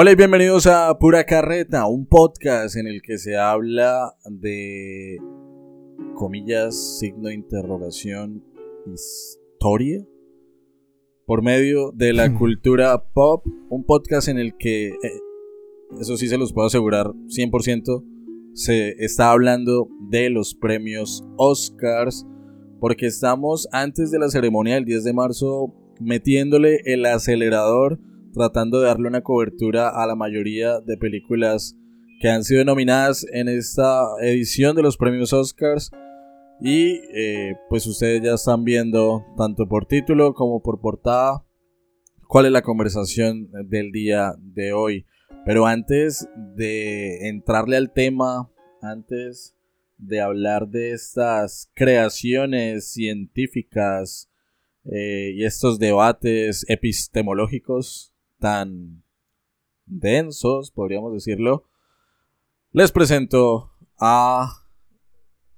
Hola y bienvenidos a Pura Carreta, un podcast en el que se habla de comillas, signo de interrogación, historia por medio de la cultura pop, un podcast en el que, eh, eso sí se los puedo asegurar 100%, se está hablando de los premios Oscars, porque estamos antes de la ceremonia del 10 de marzo metiéndole el acelerador tratando de darle una cobertura a la mayoría de películas que han sido nominadas en esta edición de los premios Oscars. Y eh, pues ustedes ya están viendo, tanto por título como por portada, cuál es la conversación del día de hoy. Pero antes de entrarle al tema, antes de hablar de estas creaciones científicas eh, y estos debates epistemológicos tan densos, podríamos decirlo, les presento a,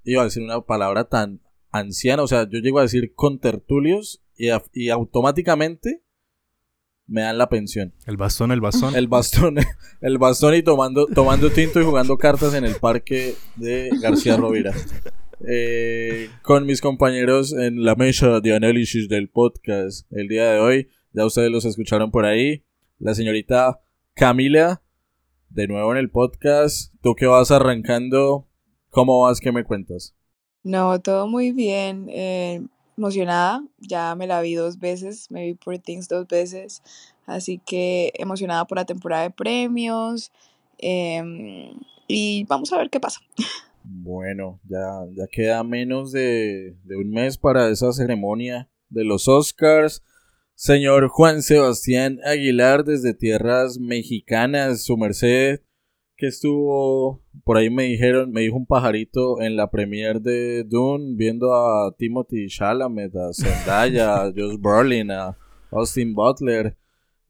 iba a decir una palabra tan anciana, o sea, yo llego a decir contertulios y, y automáticamente me dan la pensión. El bastón, el bastón. El bastón, el bastón y tomando, tomando tinto y jugando cartas en el parque de García Rovira. Eh, con mis compañeros en la mesa de análisis del podcast el día de hoy. Ya ustedes los escucharon por ahí la señorita Camila, de nuevo en el podcast. Tú que vas arrancando, ¿cómo vas? ¿Qué me cuentas? No, todo muy bien. Eh, emocionada, ya me la vi dos veces, me vi por Things dos veces, así que emocionada por la temporada de premios em, y vamos a ver qué pasa. Bueno, ya, ya queda menos de, de un mes para esa ceremonia de los Oscars. Señor Juan Sebastián Aguilar desde tierras mexicanas, su merced, que estuvo, por ahí me dijeron, me dijo un pajarito en la premier de Dune, viendo a Timothy Chalamet, a Zendaya, a Josh Brolin, a Austin Butler,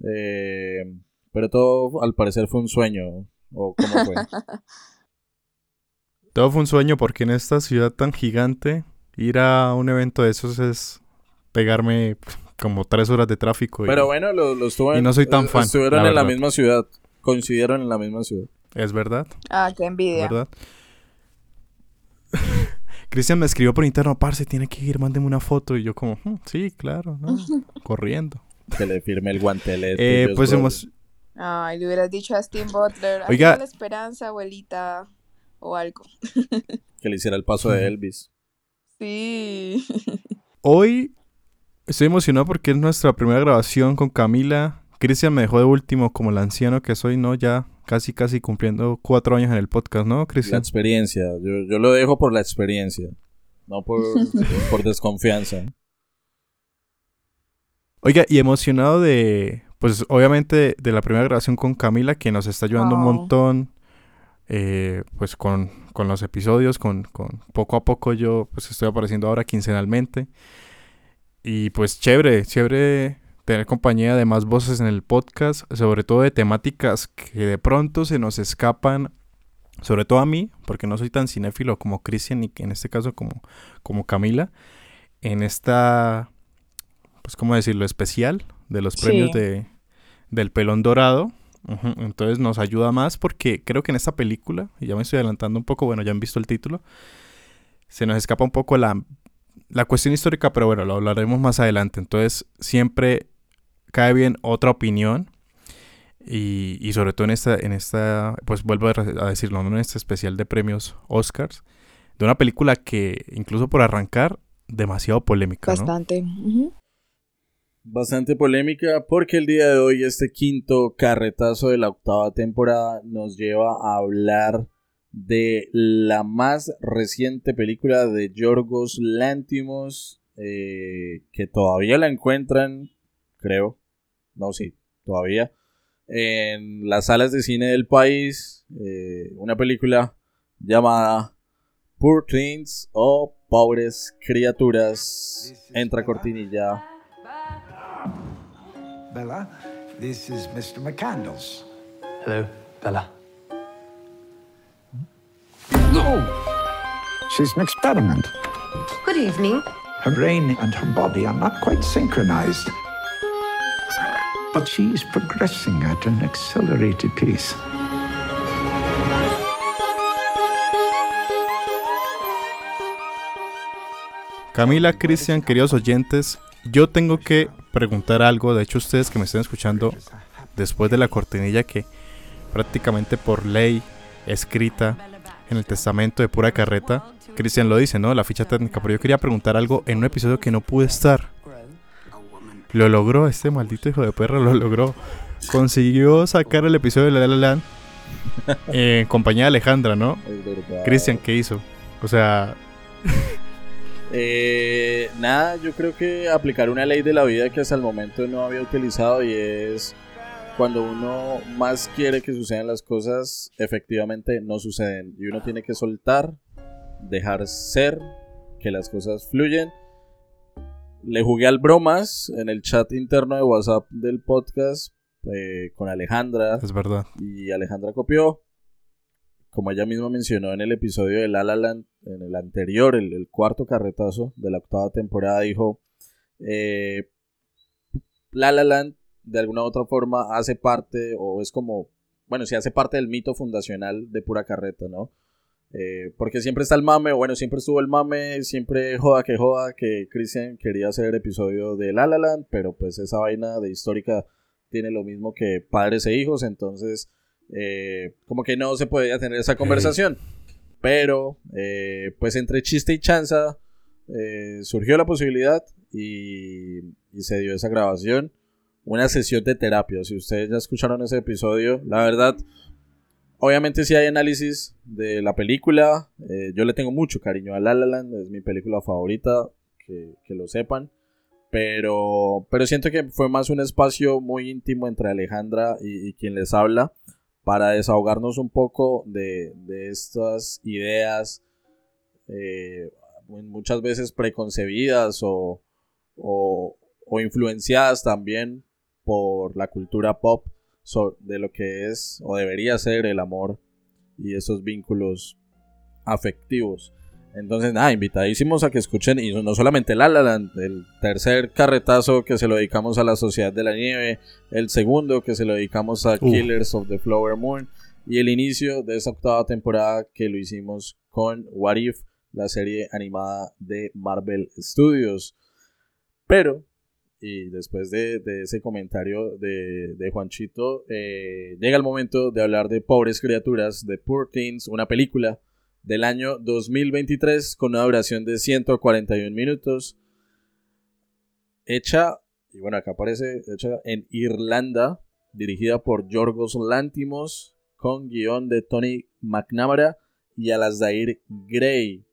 eh, pero todo al parecer fue un sueño, ¿o cómo fue? todo fue un sueño porque en esta ciudad tan gigante, ir a un evento de esos es pegarme como tres horas de tráfico. Pero bueno, los lo estuve Y no soy tan fan. Estuvieron en la misma ciudad. Coincidieron en la misma ciudad. Es verdad. Ah, qué envidia. ¿Verdad? Cristian me escribió por interno, parce, tiene que ir, mándeme una foto. Y yo como, hmm, sí, claro, ¿no? corriendo. Que le firme el guantelete. Eh, pues hemos... Ay, le hubieras dicho a Steve Butler, Oiga... la esperanza, abuelita, o algo. que le hiciera el paso de Elvis. Sí. Hoy Estoy emocionado porque es nuestra primera grabación con Camila. Cristian me dejó de último como el anciano que soy, ¿no? Ya casi, casi cumpliendo cuatro años en el podcast, ¿no, Cristian? La experiencia. Yo, lo dejo por la experiencia, no por, por desconfianza. Oiga, y emocionado de, pues obviamente de la primera grabación con Camila, que nos está ayudando un montón, eh, pues con, con, los episodios, con, con poco a poco yo pues estoy apareciendo ahora quincenalmente. Y pues chévere, chévere tener compañía de más voces en el podcast, sobre todo de temáticas que de pronto se nos escapan, sobre todo a mí, porque no soy tan cinéfilo como Cristian y en este caso como, como Camila, en esta, pues cómo decirlo, especial de los premios de, del pelón dorado. Entonces nos ayuda más porque creo que en esta película, y ya me estoy adelantando un poco, bueno, ya han visto el título, se nos escapa un poco la la cuestión histórica, pero bueno, lo hablaremos más adelante. Entonces, siempre cae bien otra opinión. Y, y sobre todo en esta, en esta, pues vuelvo a decirlo, en este especial de premios Oscars, de una película que, incluso por arrancar, demasiado polémica. Bastante. Bastante polémica porque el día de hoy este quinto carretazo de la octava temporada nos lleva a hablar de la más reciente película de Yorgos Lantimos, eh, que todavía la encuentran, creo, no, sí, todavía, en las salas de cine del país, eh, una película llamada Poor Things o Pobres Criaturas. Entra cortinilla. Bella, this is Mr. McCandles. Hello, Bella. No! She's an experiment. Good evening. Her brain and her body are not quite synchronized. but she is progressing at an accelerated pace. Camila, Cristian, queridos oyentes, yo tengo que preguntar algo. De hecho, ustedes que me estén escuchando después de la cortinilla que prácticamente por ley escrita en el testamento de pura carreta, Cristian lo dice, ¿no? La ficha técnica. Pero yo quería preguntar algo en un episodio que no pude estar. Lo logró, este maldito hijo de perra lo logró. Consiguió sacar el episodio de La La Land en compañía de Alejandra, ¿no? Cristian, ¿qué hizo? O sea, Eh, nada, yo creo que aplicar una ley de la vida que hasta el momento no había utilizado y es cuando uno más quiere que sucedan las cosas, efectivamente no suceden. Y uno tiene que soltar, dejar ser, que las cosas fluyen. Le jugué al bromas en el chat interno de WhatsApp del podcast eh, con Alejandra es verdad. y Alejandra copió. Como ella misma mencionó en el episodio de La La Land, en el anterior, el, el cuarto carretazo de la octava temporada, dijo: eh, La La Land de alguna u otra forma hace parte, o es como, bueno, sí hace parte del mito fundacional de pura carreta, ¿no? Eh, porque siempre está el mame, o bueno, siempre estuvo el mame, siempre joda que joda que Christian quería hacer episodio de La La Land, pero pues esa vaina de histórica tiene lo mismo que padres e hijos, entonces eh, como que no se podía tener esa conversación. Pero eh, pues entre chiste y chanza surgió la posibilidad y, y se dio esa grabación. Una sesión de terapia. Si ustedes ya escucharon ese episodio, la verdad, obviamente sí hay análisis de la película. Eh, yo le tengo mucho cariño a La La Land, es mi película favorita, que, que lo sepan. Pero, pero siento que fue más un espacio muy íntimo entre Alejandra y, quien les habla para desahogarnos un poco de, de estas ideas eh, muchas veces preconcebidas o, o influenciadas también por la cultura pop de lo que es o debería ser el amor y esos vínculos afectivos. Entonces, nada, invitadísimos a que escuchen, y no solamente La La Land, el tercer carretazo que se lo dedicamos a la Sociedad de la Nieve, el segundo que se lo dedicamos a Uh. Killers of the Flower Moon, y el inicio de esta octava temporada que lo hicimos con What If, la serie animada de Marvel Studios. Pero, y después de, ese comentario de, Juanchito, eh, llega el momento de hablar de Pobres Criaturas, de Poor Things, una película del año 2023 con una duración de 141 minutos, hecha, y bueno, acá aparece, hecha en Irlanda, dirigida por Yorgos Lantimos, con guion de Tony McNamara y Alasdair Gray.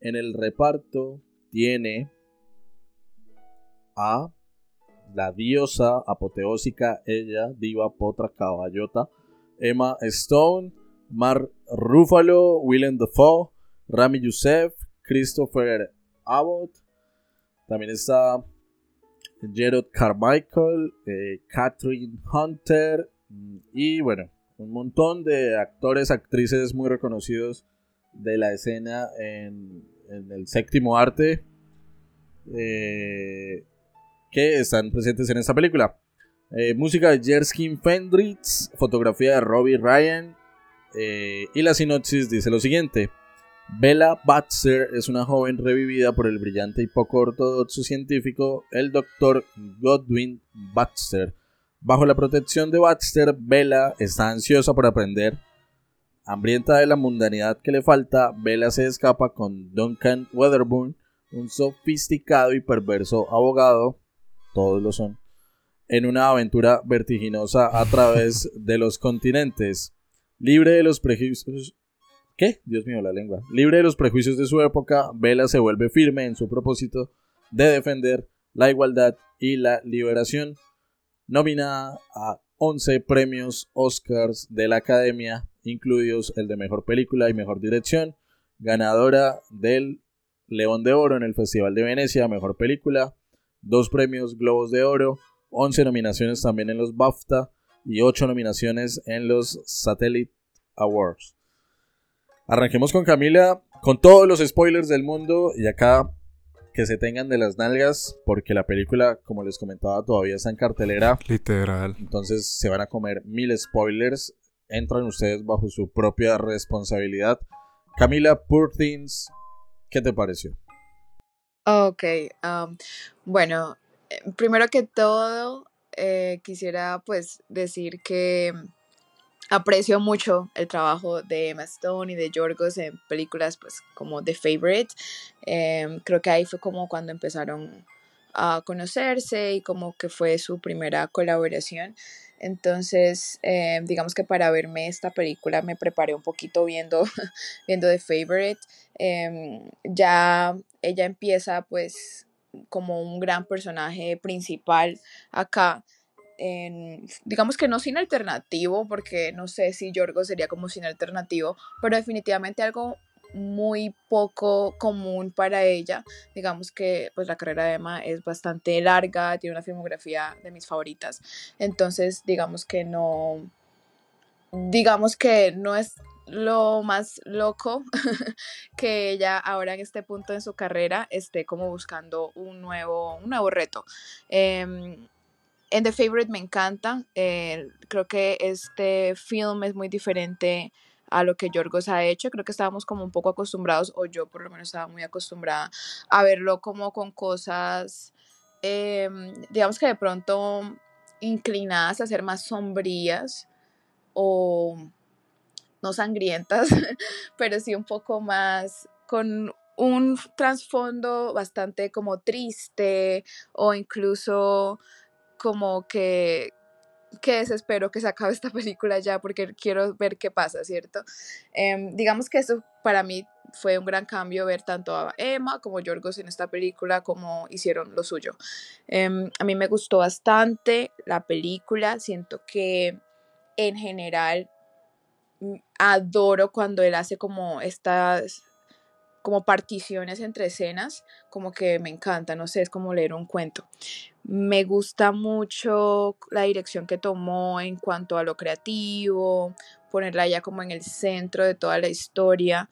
En el reparto tiene a la diosa apoteósica, ella, diva, potra, caballota, Emma Stone, Mar Ruffalo, Willem Dafoe, Rami Youssef, Christopher Abbott. También está Gerard Carmichael, eh, Catherine Hunter mm, y bueno, un montón de actores, actrices muy reconocidos de la escena en, en el séptimo arte eh, que están presentes en esta película. Eh, música de Jerskin Fendrix, fotografía de Robbie Ryan, eh, y la sinopsis dice lo siguiente. Bella Baxter es una joven revivida por el brillante y poco ortodoxo científico, el Dr. Godwin Baxter. Bajo la protección de Baxter, Bella está ansiosa por aprender. Hambrienta de la mundanidad que le falta, Bella se escapa con Duncan Weatherburn, un sofisticado y perverso abogado, todos lo son, en una aventura vertiginosa a través de los continentes. Libre de los prejuicios. ¿Qué? Dios mío, la lengua. Libre de los prejuicios de su época, Vela se vuelve firme en su propósito de defender la igualdad y la liberación. Nominada a 11 premios Oscars de la Academia, incluidos el de Mejor Película y Mejor Dirección. Ganadora del León de Oro en el Festival de Venecia, Mejor Película. Dos premios Globos de Oro. 11 nominaciones también en los BAFTA y 8 nominaciones en los Satellite Awards. Arranquemos con Camila, con todos los spoilers del mundo y acá que se tengan de las nalgas porque la película, como les comentaba, todavía está en cartelera. Literal. Entonces se van a comer mil spoilers. Entran ustedes bajo su propia responsabilidad. Camila, Poor Things, ¿qué te pareció? Ok, bueno, eh, primero que todo, eh, quisiera pues decir que aprecio mucho el trabajo de Emma Stone y de Yorgos en películas pues como The Favorite. Em, creo que ahí fue como cuando empezaron a conocerse y como que fue su primera colaboración. Entonces, em, digamos que para verme esta película me preparé un poquito viendo, viendo The Favorite. Em, ya ella empieza pues como un gran personaje principal acá digamos que no sin alternativo, porque no sé si Yorgo sería como sin alternativo, pero definitivamente algo muy poco común para ella. Digamos que pues la carrera de Emma es bastante larga, tiene una filmografía de mis favoritas. Entonces, digamos que no digamos que no es lo más loco que ella ahora en este punto en su carrera esté como buscando un nuevo, un nuevo reto. Em, en The Favorite me encanta. Eh, creo que este film es muy diferente a lo que Yorgos ha hecho. Creo que estábamos como un poco acostumbrados, o yo por lo menos estaba muy acostumbrada a verlo como con cosas, em, digamos que de pronto inclinadas a ser más sombrías o no sangrientas, pero sí un poco más con un trasfondo bastante como triste o incluso como que, que desespero que se acabe esta película ya porque quiero ver qué pasa, ¿cierto? Em, digamos que eso para mí fue un gran cambio ver tanto a Emma como Yorgos en esta película como hicieron lo suyo. Em, a mí me gustó bastante la película, siento que en general adoro cuando él hace como estas como particiones entre escenas, como que me encanta, no sé, es como leer un cuento. Me gusta mucho la dirección que tomó en cuanto a lo creativo, ponerla ya como en el centro de toda la historia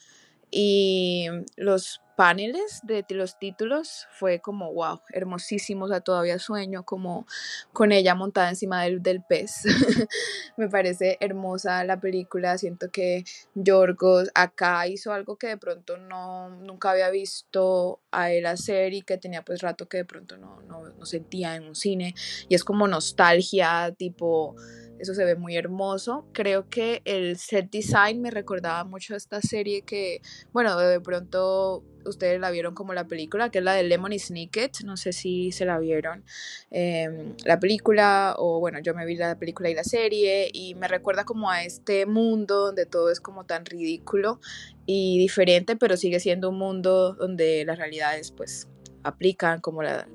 y los paneles de los títulos fue como wow, hermosísimo, o sea, todavía sueño como con ella montada encima del, del pez. Me parece hermosa la película, siento que Yorgos acá hizo algo que de pronto no, nunca había visto a él hacer y que tenía pues rato que de pronto no, no, no sentía en un cine y es como nostalgia, tipo eso se ve muy hermoso. Creo que el set design me recordaba mucho a esta serie que, bueno, de pronto ustedes la vieron como la película, que es la de Lemon Snicket, no sé si se la vieron, em, la película, o bueno, yo me vi la película y la serie, y me recuerda como a este mundo donde todo es como tan ridículo y diferente, pero sigue siendo un mundo donde las realidades pues aplican, como la,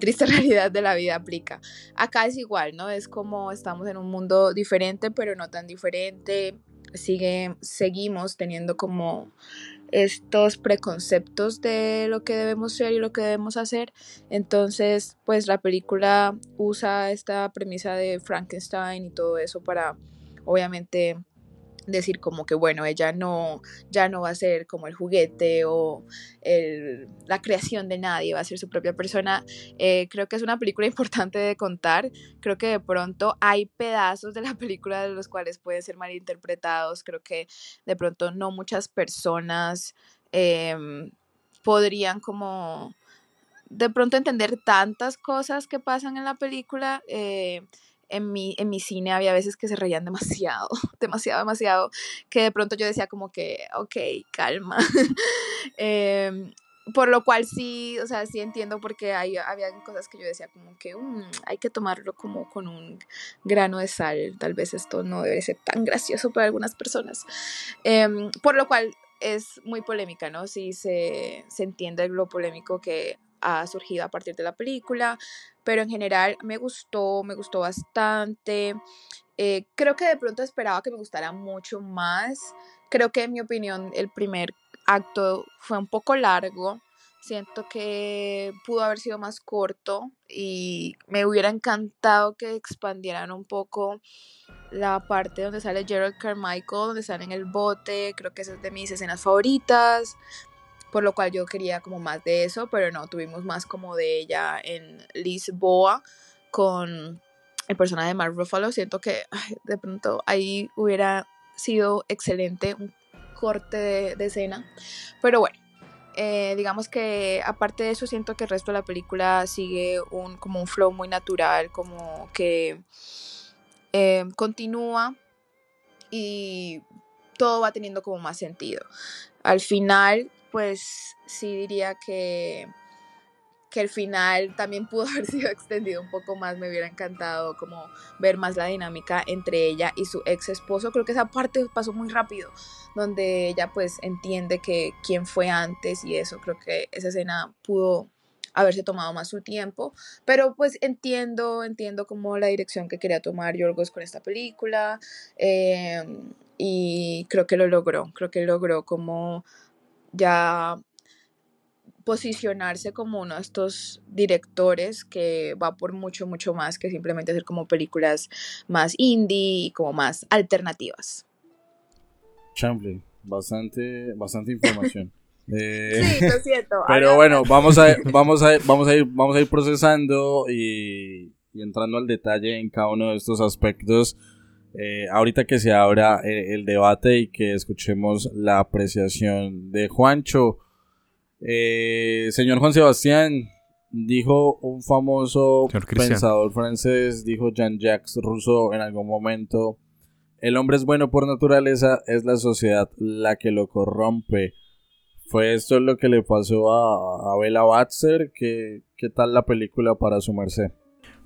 triste realidad de la vida aplica. Acá es igual, ¿no? Es como estamos en un mundo diferente, pero no tan diferente. Sigue, seguimos teniendo como estos preconceptos de lo que debemos ser y lo que debemos hacer. Entonces, pues la película usa esta premisa de Frankenstein y todo eso para, obviamente, decir como que bueno, ella no, ya no va a ser como el juguete o la creación de nadie, va a ser su propia persona. Eh, creo que es una película importante de contar. Creo que de pronto hay pedazos de la película de los cuales pueden ser malinterpretados. Creo que de pronto no muchas personas em, podrían como de pronto entender tantas cosas que pasan en la película. Eh, en mi, en mi cine había veces que se reían demasiado, demasiado, demasiado, que de pronto yo decía como que, ok, calma. Em, por lo cual sí, o sea, sí entiendo porque hay, había cosas que yo decía como que mm, hay que tomarlo como con un grano de sal, tal vez esto no debe ser tan gracioso para algunas personas. Em, por lo cual es muy polémica, ¿no? Sí se, se entiende lo polémico que ha surgido a partir de la película, pero en general me gustó, me gustó bastante. Eh, creo que de pronto esperaba que me gustara mucho más. Creo que en mi opinión el primer acto fue un poco largo. Siento que pudo haber sido más corto y me hubiera encantado que expandieran un poco la parte donde sale Gerald Carmichael, donde sale en el bote. Creo que esa es de mis escenas favoritas. Por lo cual yo quería como más de eso, pero no, tuvimos más como de ella en Lisboa con el personaje de Mark Ruffalo. Siento que de pronto ahí hubiera sido excelente un corte de, escena, pero bueno. Eh, digamos que aparte de eso siento que el resto de la película sigue un como un flow muy natural como que eh, continúa y todo va teniendo como más sentido. Al final, pues sí diría que, que el final también pudo haber sido extendido un poco más. Me hubiera encantado como ver más la dinámica entre ella y su ex esposo. Creo que esa parte pasó muy rápido, donde ella pues entiende que quién fue antes y eso. Creo que esa escena pudo haberse tomado más su tiempo, pero pues entiendo, entiendo como la dirección que quería tomar Yorgos con esta película em, y creo que lo logró, creo que logró como ya posicionarse como uno de estos directores que va por mucho, mucho más que simplemente hacer como películas más indie y como más alternativas. Champlin, bastante, bastante información. Eh, sí, lo siento. Pero bueno, vamos a, vamos, a, vamos, a ir, vamos a ir procesando y, entrando al detalle en cada uno de estos aspectos. Eh, ahorita que se abra eh, el, debate y que escuchemos la apreciación de Juancho. señor Juan Sebastián, dijo un famoso pensador francés, dijo Jean-Jacques Rousseau en algún momento, el hombre es bueno por naturaleza, es la sociedad la que lo corrompe. ¿Fue esto lo que le pasó a, a Bella Batzer? ¿Qué, ¿Qué tal la película para su merced?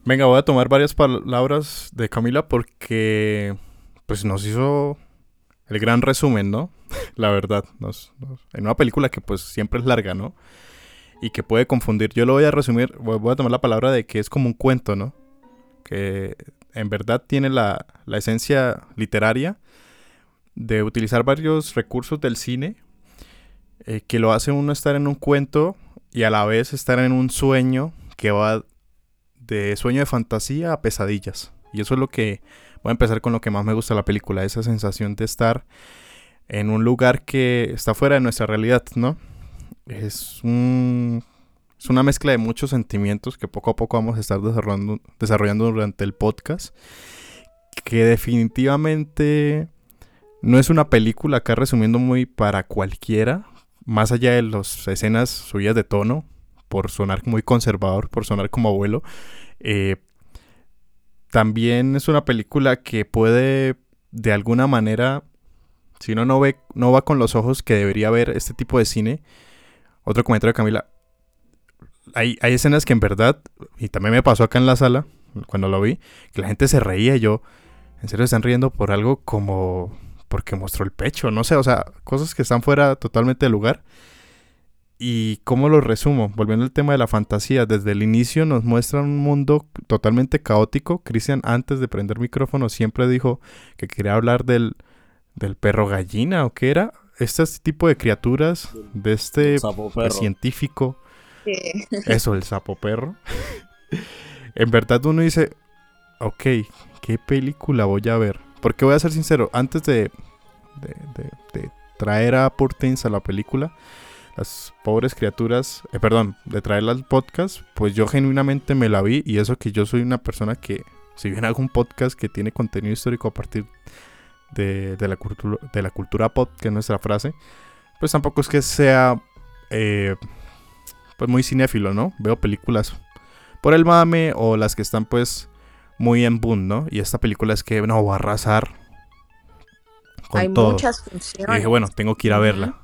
Venga, voy a tomar varias palabras de Camila porque pues nos hizo el gran resumen, ¿no? la verdad, nos, en una película que pues siempre es larga, ¿no? Y que puede confundir. Yo lo voy a resumir, voy a tomar la palabra de que es como un cuento, ¿no? Que en verdad tiene la, la esencia literaria de utilizar varios recursos del cine eh, que lo hace uno estar en un cuento y a la vez estar en un sueño que va de sueño de fantasía a pesadillas. Y eso es lo que voy a empezar con lo que más me gusta de la película, esa sensación de estar en un lugar que está fuera de nuestra realidad, ¿no? Es un es una mezcla de muchos sentimientos que poco a poco vamos a estar desarrollando, desarrollando durante el podcast. Que definitivamente no es una película acá resumiendo muy para cualquiera más allá de las escenas suyas de tono, por sonar muy conservador, por sonar como abuelo, eh, también es una película que puede, de alguna manera, si uno no, ve, no va con los ojos que debería ver este tipo de cine, otro comentario de Camila, hay, hay escenas que en verdad, y también me pasó acá en la sala, cuando lo vi, que la gente se reía y yo, en serio están riendo por algo como porque mostró el pecho, no sé, o sea, cosas que están fuera totalmente de lugar. ¿Y cómo lo resumo? Volviendo al tema de la fantasía, desde el inicio nos muestra un mundo totalmente caótico. Cristian, antes de prender micrófono, siempre dijo que quería hablar del, del perro gallina, ¿o qué era? Este tipo de criaturas, de este científico. Eso, el sapo perro. en verdad uno dice, ok, ¿qué película voy a ver? Porque voy a ser sincero, antes de, de, traer a Purtins a la película, las pobres criaturas, eh, perdón, de traerla al podcast, pues yo genuinamente me la vi y eso que yo soy una persona que, si bien hago un podcast que tiene contenido histórico a partir de, la, cultura, de la cultura pop, que es nuestra frase, pues tampoco es que sea eh, pues muy cinéfilo, ¿no? Veo películas por el mame o las que están pues muy en boom, ¿no? Y esta película es que no va a arrasar con Hay muchas funciones. Y dije, bueno, tengo que ir a verla.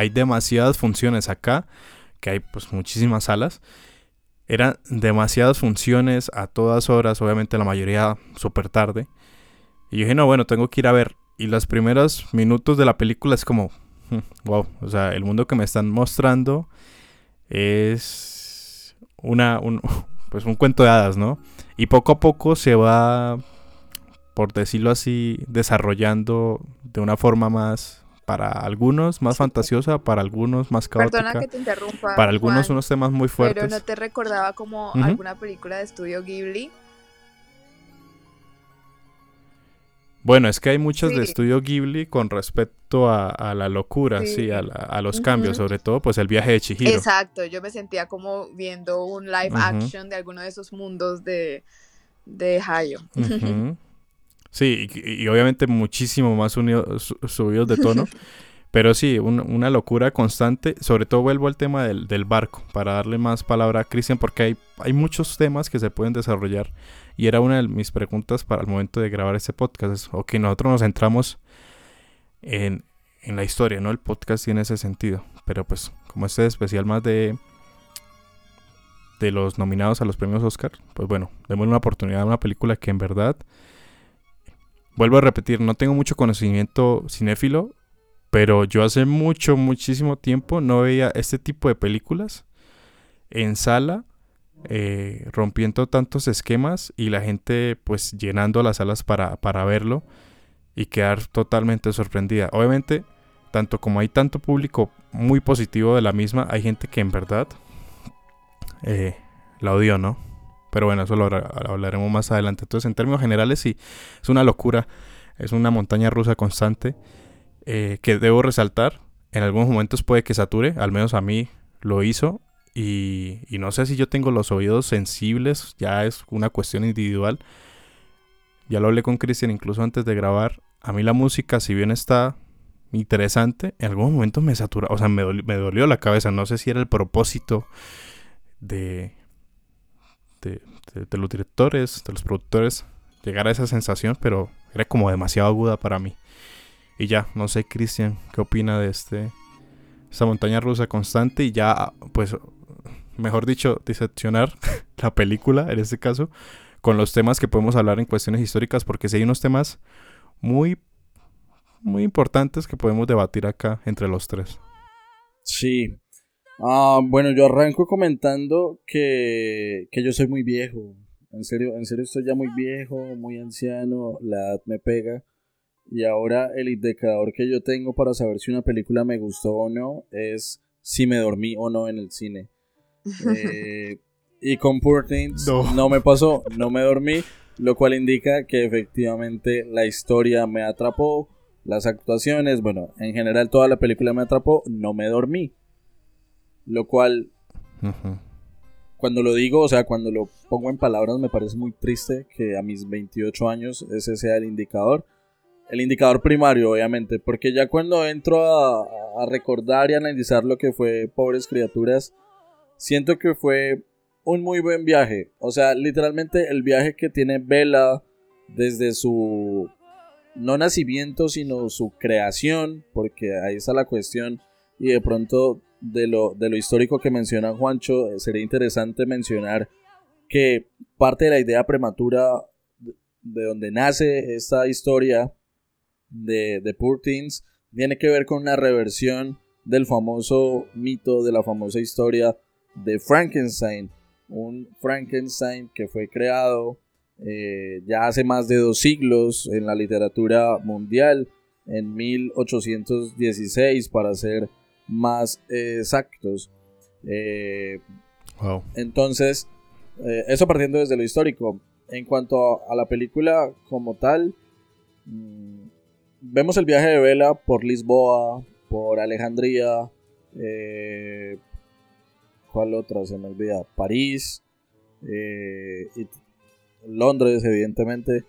Hay demasiadas funciones acá, que hay pues muchísimas salas. Eran demasiadas funciones a todas horas, obviamente la mayoría súper tarde. Y dije, no, bueno, tengo que ir a ver. Y los primeros minutos de la película es como, wow, hmm, o sea, el mundo que me están mostrando es una, un, pues un cuento de hadas, ¿no? Y poco a poco se va, por decirlo así, desarrollando de una forma más, para algunos más fantasiosa, para algunos más caótica. Perdona que te interrumpa. Para algunos unos temas muy fuertes. Pero no te recordaba como alguna película de estudio Ghibli. Bueno, es que hay muchas de estudio Ghibli con respecto a, a la locura, sí, Sí. a, la- a los cambios, sobre todo pues el viaje de Chihiro. Exacto, yo me sentía como viendo un live action de alguno de esos mundos de, de Hayao. Sí, y, y obviamente muchísimo más unido- su- subidos de tono. Pero sí, un- una locura constante. Sobre todo vuelvo al tema del, del barco, para darle más palabra a Cristian, porque hay, hay muchos temas que se pueden desarrollar. Y era una de mis preguntas para el momento de grabar este podcast. Es, ok, nosotros nos centramos en, en la historia, ¿no? El podcast tiene ese sentido. Pero pues, como este es especial más de, de los nominados a los premios Oscar, pues bueno, démosle una oportunidad a una película que en verdad, vuelvo a repetir, no tengo mucho conocimiento cinéfilo, pero yo hace mucho, muchísimo tiempo no veía este tipo de películas en sala, eh, rompiendo tantos esquemas y la gente pues llenando las salas para, para verlo y quedar totalmente sorprendida. Obviamente, tanto como hay tanto público muy positivo de la misma, hay gente que en verdad eh, la odió, ¿no? Pero bueno, eso lo habla- hablaremos más adelante. Entonces, en términos generales, sí, es una locura. Es una montaña rusa constante eh, que debo resaltar. En algunos momentos puede que sature, al menos a mí lo hizo. Y, no sé si yo tengo los oídos sensibles, ya es una cuestión individual. Ya lo hablé con Cristian incluso antes de grabar. A mí la música, si bien está interesante, en algunos momentos me satura, o sea, me me dolió la cabeza. No sé si era el propósito de, de, los directores, de los productores, llegar a esa sensación, pero era como demasiado aguda para mí. Y ya, no sé, Cristian, ¿qué opina de este esta montaña rusa constante? Y ya, pues, mejor dicho, diseccionar la película, en este caso, con los temas que podemos hablar en cuestiones históricas, porque si hay unos temas muy, muy importantes que podemos debatir acá entre los tres. Sí. Ah, bueno, yo arranco comentando que, que yo soy muy viejo. En serio, en serio estoy ya muy viejo, muy anciano, la edad me pega. Y ahora el indicador que yo tengo para saber si una película me gustó o no es si me dormí o no en el cine. Eh, y con Poor Things No. no me pasó, no me dormí, lo cual indica que efectivamente la historia me atrapó, las actuaciones, bueno, en general toda la película me atrapó, no me dormí. Lo cual, cuando lo digo, o sea, cuando lo pongo en palabras, me parece muy triste que a mis 28 años ese sea el indicador. El indicador primario, obviamente, porque ya cuando entro a, a recordar y analizar lo que fue Pobres Criaturas, siento que fue un muy buen viaje. O sea, literalmente el viaje que tiene Bella desde su no nacimiento, sino su creación, porque ahí está la cuestión. Y de pronto, de lo, de lo histórico que menciona Juancho, eh, sería interesante mencionar que parte de la idea prematura de- de donde nace esta historia de, de Poor Things tiene que ver con una reversión del famoso mito, de la famosa historia de Frankenstein. Un Frankenstein que fue creado eh, ya hace más de dos siglos en la literatura mundial, en 1816 para ser más eh, exactos. Eh, Wow. entonces, eh, eso partiendo desde lo histórico. En cuanto a, a la película como tal, mm, vemos el viaje de Vela por Lisboa, por Alejandría, eh, ¿cuál otra? Se me olvida. París, eh, y Londres, evidentemente.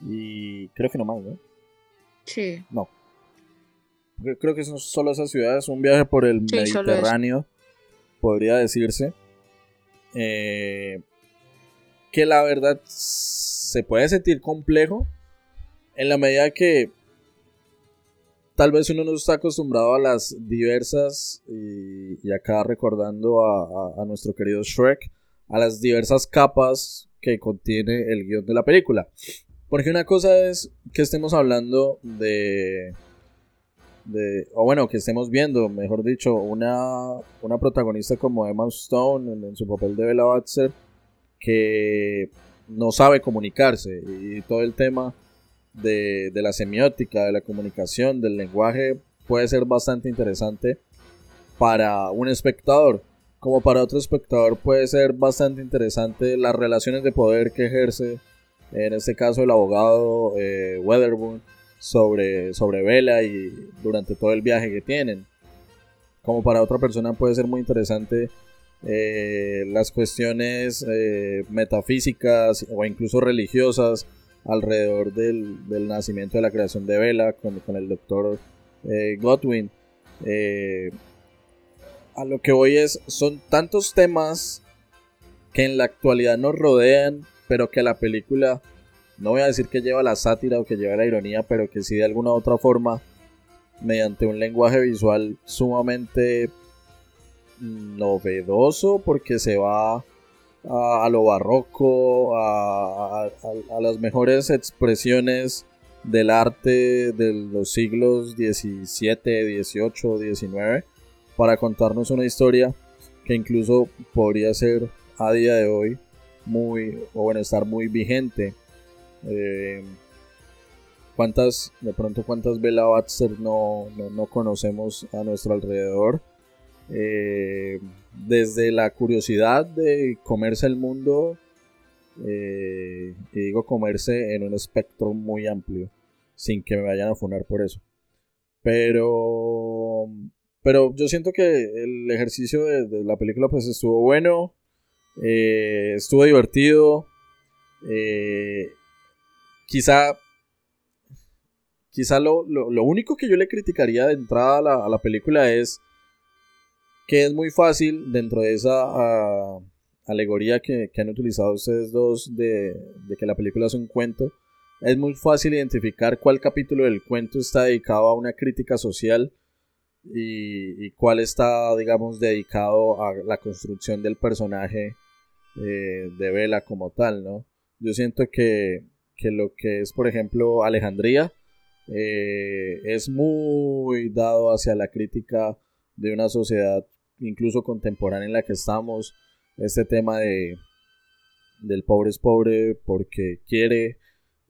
Y creo que no más, ¿no? Sí. Creo- Creo que son solo esas ciudades, un viaje por el Sí. Mediterráneo, podría decirse. Eh, que la verdad se puede sentir complejo en la medida que tal vez uno no está acostumbrado a las diversas, y, y acá recordando a, a- a nuestro querido Shrek, a las diversas capas que contiene el guion de la película. Porque una cosa es que estemos hablando de de, o bueno, que estemos viendo, mejor dicho, una, una protagonista como Emma Stone en, su papel de Bella Baxter, que no sabe comunicarse y todo el tema de, de la semiótica, de la comunicación, del lenguaje, puede ser bastante interesante para un espectador. Como para otro espectador puede ser bastante interesante las relaciones de poder que ejerce en este caso el abogado eh, Weatherburn, sobre, sobre Vela y durante todo el viaje que tienen. Como para otra persona puede ser muy interesante eh, las cuestiones eh, metafísicas o incluso religiosas alrededor del, nacimiento de la creación de Vela con, el doctor Godwin. a lo que voy es, son tantos temas que en la actualidad nos rodean pero que la película, no voy a decir que lleva la sátira o que lleva la ironía, pero que sí de alguna u otra forma, mediante un lenguaje visual sumamente novedoso, porque se va a, lo barroco, a, las mejores expresiones del arte de los siglos XVII, XVIII, XIX, para contarnos una historia que incluso podría ser a día de hoy muy, o bueno, estar muy vigente. Eh, ¿Cuántas, de pronto, cuántas Bella Baxter no, no, conocemos a nuestro alrededor? Eh, desde la curiosidad de comerse el mundo, eh, y digo comerse en un espectro muy amplio, sin que me vayan a funar por eso. Pero, pero yo siento que el ejercicio de, de la película pues estuvo bueno. Eh, estuvo divertido. Eh, quizá. Quizá lo, único que yo le criticaría de entrada a la, película es que es muy fácil dentro de esa ah, alegoría que, han utilizado ustedes dos de, de, que la película es un cuento. Es muy fácil identificar cuál capítulo del cuento está dedicado a una crítica social y, y cuál está, digamos, dedicado a la construcción del personaje eh, de Vela como tal, ¿no? Yo siento que, lo que es, por ejemplo, Alejandría eh, es muy dado hacia la crítica de una sociedad incluso contemporánea en la que estamos. Este tema de del pobre es pobre porque quiere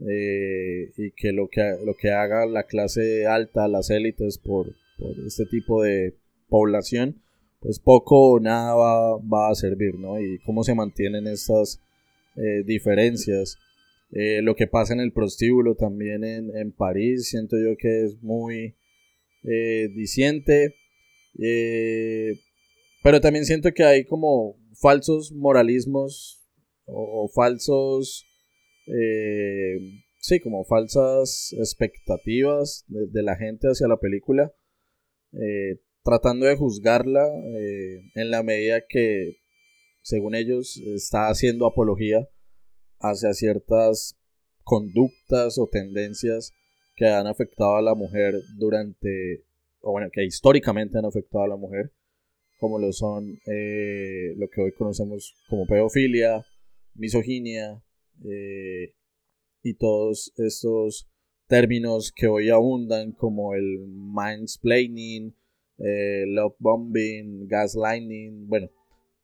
eh, y que lo, que lo que haga la clase alta, las élites por, por este tipo de población pues poco o nada va, a servir, ¿no? Y cómo se mantienen estas eh, diferencias. Eh, lo que pasa en el prostíbulo también en, París, siento yo que es muy eh, diciente. pero también siento que hay como falsos moralismos o, falsos, sí, como falsas expectativas de, la gente hacia la película tratando de juzgarla eh, en la medida que, según ellos, está haciendo apología hacia ciertas conductas o tendencias que han afectado a la mujer durante, o bueno, que históricamente han afectado a la mujer, como lo son eh, lo que hoy conocemos como pedofilia, misoginia eh, y todos estos términos que hoy abundan como el mansplaining, eh, Love Bombing, Gaslighting, bueno,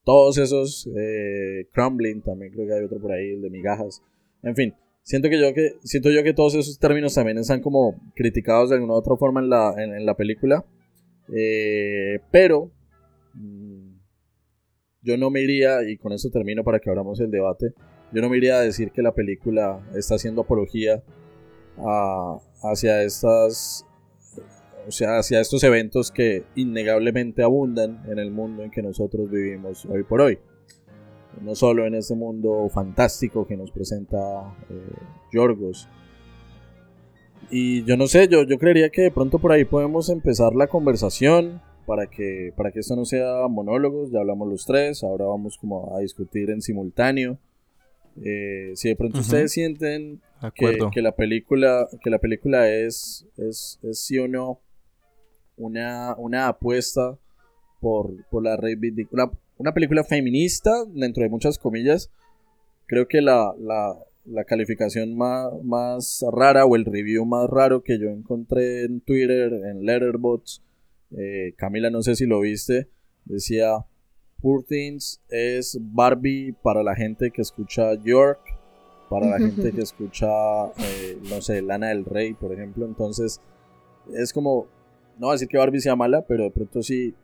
todos esos, eh, Crumbling, también creo que hay otro por ahí, el de migajas, en fin, siento que yo que siento yo que todos esos términos también están como criticados de alguna u otra forma en la, en, la película, eh, pero mm, yo no me iría, y con eso termino para que abramos el debate, yo no me iría a decir que la película está haciendo apología hacia estas o sea, hacia estos eventos que innegablemente abundan en el mundo en que nosotros vivimos hoy por hoy. No solo en este mundo fantástico que nos presenta eh, Yorgos. Y yo no sé, yo, yo creería que de pronto por ahí podemos empezar la conversación para que, para que esto no sea monólogos, ya hablamos los tres, ahora vamos como a discutir en simultáneo. Eh, si de pronto ustedes sienten que, la película, que la película es, es, es sí o no una, una apuesta por, por la reivindicación. Una, película feminista, dentro de muchas comillas. Creo que la, calificación más, más, rara o el review más raro que yo encontré en Twitter, en Letterboxd, eh, Camila, no sé si lo viste, decía: Poor Things es Barbie para la gente que escucha York, para la gente que escucha, eh, no sé, Lana del Rey, por ejemplo. Entonces, es como no voy a decir que Barbie sea mala, pero de pronto sí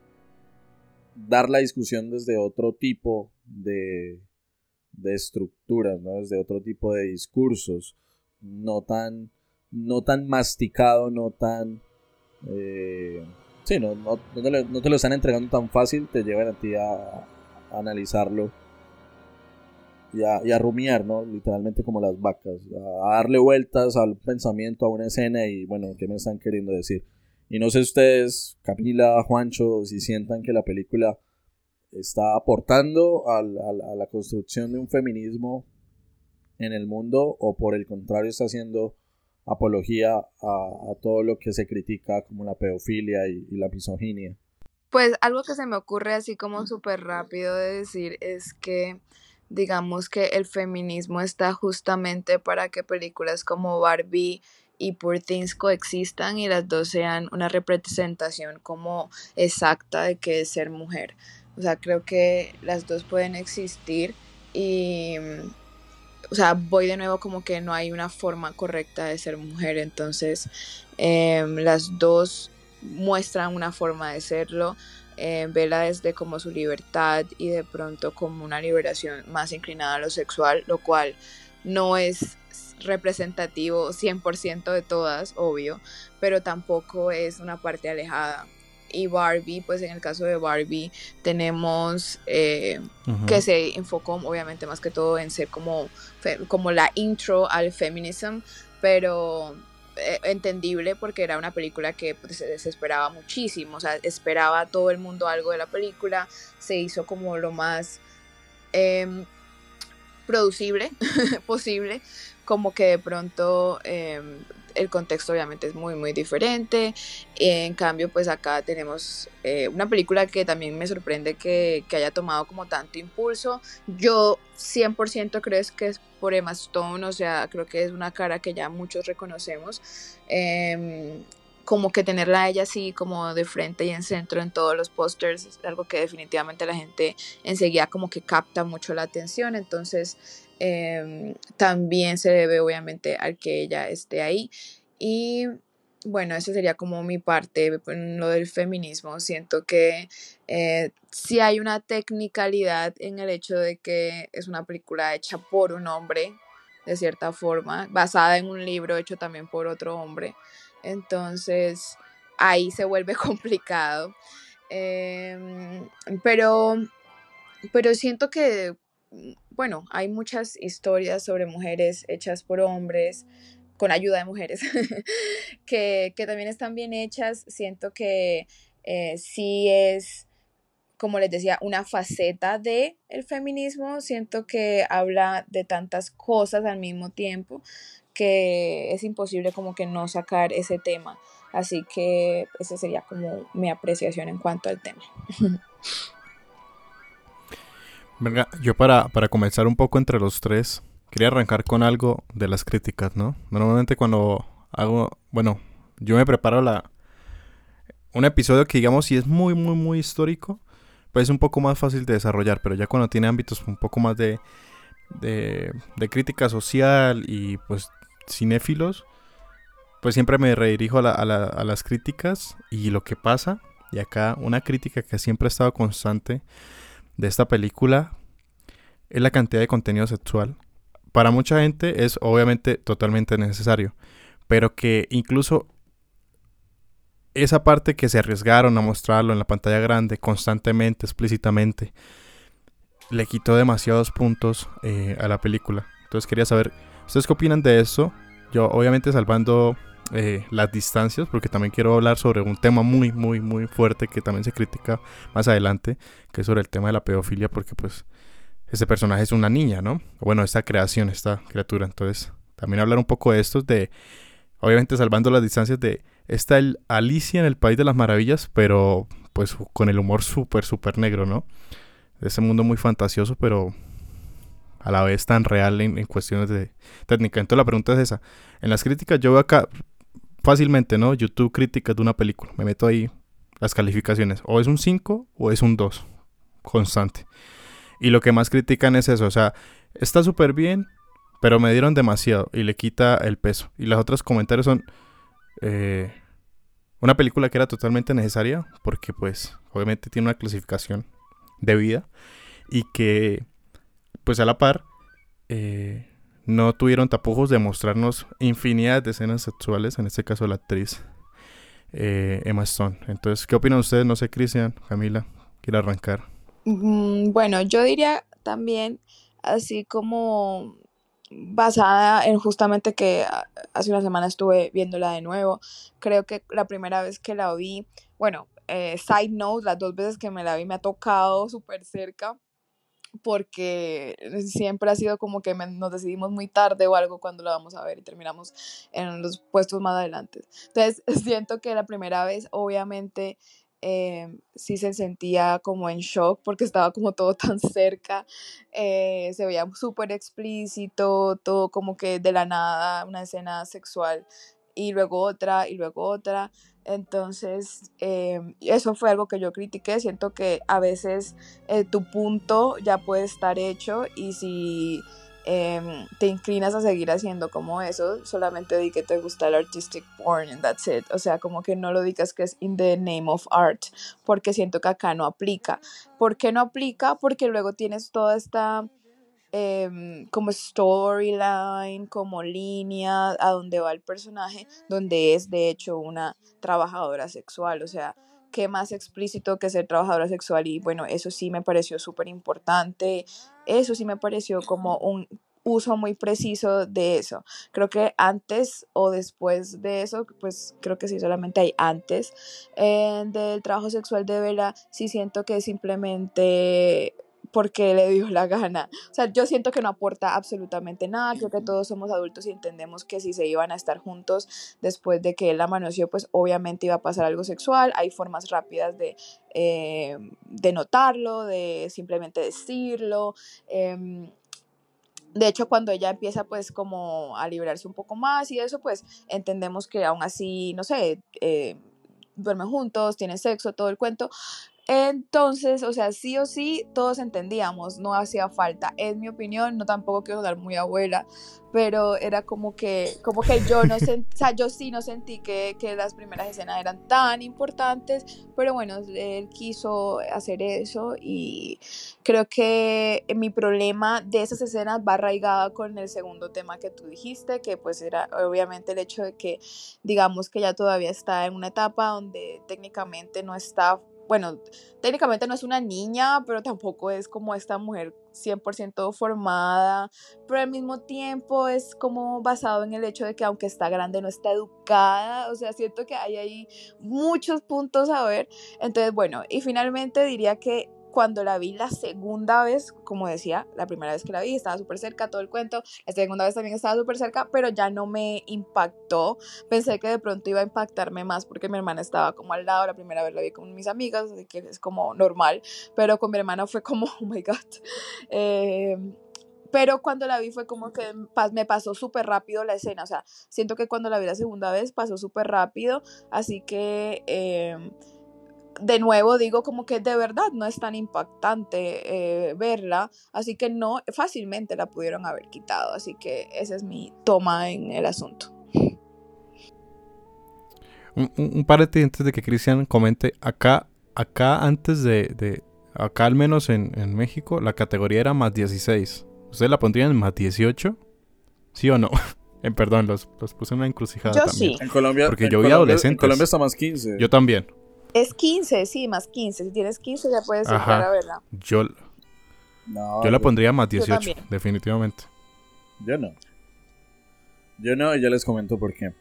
dar la discusión desde otro tipo de, de estructuras, ¿no? Desde otro tipo de discursos, no tan, no tan masticado, no tan... Eh, sí, no, no, te lo, están entregando tan fácil, te llevan a ti a, analizarlo y a, y a, rumiar, ¿no? Literalmente como las vacas, a darle vueltas al pensamiento, a una escena y bueno, ¿qué me están queriendo decir? Y no sé ustedes, Camila, Juancho, si sientan que la película está aportando a la construcción de un feminismo en el mundo o por el contrario está haciendo apología a, todo lo que se critica como la pedofilia y, la misoginia. Pues algo que se me ocurre así como súper rápido de decir es que digamos que el feminismo está justamente para que películas como Barbie y Poor Things coexistan y las dos sean una representación como exacta de qué es ser mujer. O sea, creo que las dos pueden existir y, o sea, voy de nuevo como que no hay una forma correcta de ser mujer, entonces em, las dos muestran una forma de serlo. Eh, vela desde como su libertad y de pronto como una liberación más inclinada a lo sexual, lo cual no es representativo 100% de todas, obvio, pero tampoco es una parte alejada. Y Barbie, pues en el caso de Barbie tenemos eh, que se enfocó obviamente más que todo en ser como, como la intro al feminism, pero eh, entendible porque era una película que pues, se desesperaba muchísimo, o sea, esperaba todo el mundo algo de la película, se hizo como lo más em, producible posible, como que de pronto em, el contexto obviamente es muy muy diferente. En cambio pues acá tenemos eh, una película que también me sorprende que, haya tomado como tanto impulso. Yo 100% creo que es por Emma Stone o sea creo que es una cara que ya muchos reconocemos. Em, como que tenerla a ella así como de frente y en centro en todos los pósters es algo que definitivamente la gente enseguida como que capta mucho la atención entonces Em, también se debe obviamente al que ella esté ahí. Y bueno, esa sería como mi parte en lo del feminismo. Siento que eh, si hay una technicalidad en el hecho de que es una película hecha por un hombre, de cierta forma, basada en un libro hecho también por otro hombre. Entonces, ahí se vuelve complicado. Em, pero, pero siento que bueno, hay muchas historias sobre mujeres hechas por hombres, con ayuda de mujeres, que, también están bien hechas. Siento que eh, sí es, como les decía, una faceta de el feminismo. Siento que habla de tantas cosas al mismo tiempo que es imposible como que no sacar ese tema. Así que esa sería como mi apreciación en cuanto al tema. Venga, yo para, para comenzar un poco entre los tres, quería arrancar con algo de las críticas, ¿no? Normalmente cuando hago, bueno, yo me preparo la un episodio que digamos si es muy muy muy histórico, pues es un poco más fácil de desarrollar, pero ya cuando tiene ámbitos un poco más de de, crítica social y pues cinéfilos, pues siempre me redirijo a, a las críticas y lo que pasa. Y acá una crítica que siempre ha estado constante de esta película es la cantidad de contenido sexual. Para mucha gente es obviamente totalmente necesario, pero que incluso esa parte que se arriesgaron a mostrarlo en la pantalla grande constantemente, explícitamente, le quitó demasiados puntos eh, a la película. Entonces quería saber, ¿ustedes qué opinan de eso? Yo obviamente salvando eh, las distancias, porque también quiero hablar sobre un tema muy, muy, muy fuerte que también se critica más adelante, que es sobre el tema de la pedofilia, porque pues ese personaje es una niña, ¿no? Bueno, esta creación, esta criatura. Entonces, también hablar un poco de estos, de, obviamente salvando las distancias de esta Alicia en el País de las Maravillas, pero pues con el humor súper, súper negro, ¿no? De ese mundo muy fantasioso, pero a la vez tan real en, en, cuestiones de técnica. Entonces la pregunta es esa. En las críticas yo veo acá fácilmente, ¿no? YouTube críticas de una película. Me meto ahí las calificaciones. O es un 5 o es un 2. Constante. Y lo que más critican es eso. O sea, está súper bien, pero me dieron demasiado y le quita el peso. Y los otros comentarios son... Eh, una película que era totalmente necesaria porque pues obviamente tiene una clasificación de vida y que pues a la par, eh, no tuvieron tapujos de mostrarnos infinidad de escenas sexuales, en este caso la actriz eh, Emma Stone. Entonces, ¿qué opinan ustedes? No sé, Cristian, Camila, quiere arrancar. Mm, bueno, yo diría también, así como basada en justamente que hace una semana estuve viéndola de nuevo, creo que la primera vez que la vi, bueno, eh, side note, las dos veces que me la vi me ha tocado súper cerca porque siempre ha sido como que nos decidimos muy tarde o algo cuando lo vamos a ver y terminamos en los puestos más adelante. Entonces siento que la primera vez obviamente eh, sí se sentía como en shock porque estaba como todo tan cerca, eh, se veía súper explícito, todo como que de la nada, una escena sexual y luego otra y luego otra. Entonces, em, eso fue algo que yo critiqué. Siento que a veces eh, tu punto ya puede estar hecho y si em, te inclinas a seguir haciendo como eso, solamente di que te gusta el artistic porn and that's it. O sea, como que no lo digas que es in the name of art, porque siento que acá no aplica. ¿Por qué no aplica? Porque luego tienes toda esta Em, como storyline, como línea a donde va el personaje, donde es de hecho una trabajadora sexual, o sea, qué más explícito que ser trabajadora sexual. Y bueno, eso sí me pareció súper importante, eso sí me pareció como un uso muy preciso de eso. Creo que antes o después de eso, pues creo que sí, solamente hay antes eh, del trabajo sexual de Vela, sí siento que simplemente porque le dio la gana. O sea, yo siento que no aporta absolutamente nada. Creo que todos somos adultos y entendemos que si se iban a estar juntos después de que él la manoseó, pues obviamente iba a pasar algo sexual. Hay formas rápidas de, eh, de notarlo, de simplemente decirlo. Em, de hecho, cuando ella empieza pues como a liberarse un poco más y eso, pues entendemos que aún así, no sé, eh, duermen juntos, tienen sexo, todo el cuento, entonces, o sea, sí o sí, todos entendíamos, no hacía falta. Es mi opinión, no tampoco quiero dar muy abuela, pero era como que, como que yo no sentí, o sea, yo sí no sentí que, que, las primeras escenas eran tan importantes, pero bueno, él quiso hacer eso y creo que mi problema de esas escenas va arraigado con el segundo tema que tú dijiste, que pues era obviamente el hecho de que, digamos que ya todavía está en una etapa donde técnicamente no está bueno, técnicamente no es una niña, pero tampoco es como esta mujer 100% formada, pero al mismo tiempo es como basado en el hecho de que aunque está grande no está educada, o sea, siento que hay ahí muchos puntos a ver. Entonces, bueno, y finalmente diría que cuando la vi la segunda vez, como decía, la primera vez que la vi estaba súper cerca, todo el cuento, la segunda vez también estaba súper cerca, pero ya no me impactó. Pensé que de pronto iba a impactarme más porque mi hermana estaba como al lado, la primera vez la vi con mis amigas, así que es como normal, pero con mi hermana fue como, oh my god. Eh, pero cuando la vi fue como que me pasó súper rápido la escena, o sea, siento que cuando la vi la segunda vez pasó súper rápido, así que... Eh, de nuevo digo como que de verdad no es tan impactante eh, verla, así que no fácilmente la pudieron haber quitado, así que esa es mi toma en el asunto. Un, par de antes de que Cristian comente, acá, acá antes de, acá al menos en, México, la categoría era más 16. ¿Ustedes la pondrían en más 18? ¿Sí o no? en perdón, los, puse en una encrucijada yo también. Sí. En Colombia, porque yo vi adolescentes. En Colombia está más 15. Yo también. Es 15, sí, más 15. Si tienes 15 ya puedes entrar a verla. Yo, yo la pondría más 18, definitivamente. Yo no. Yo no, y ya les comento por qué.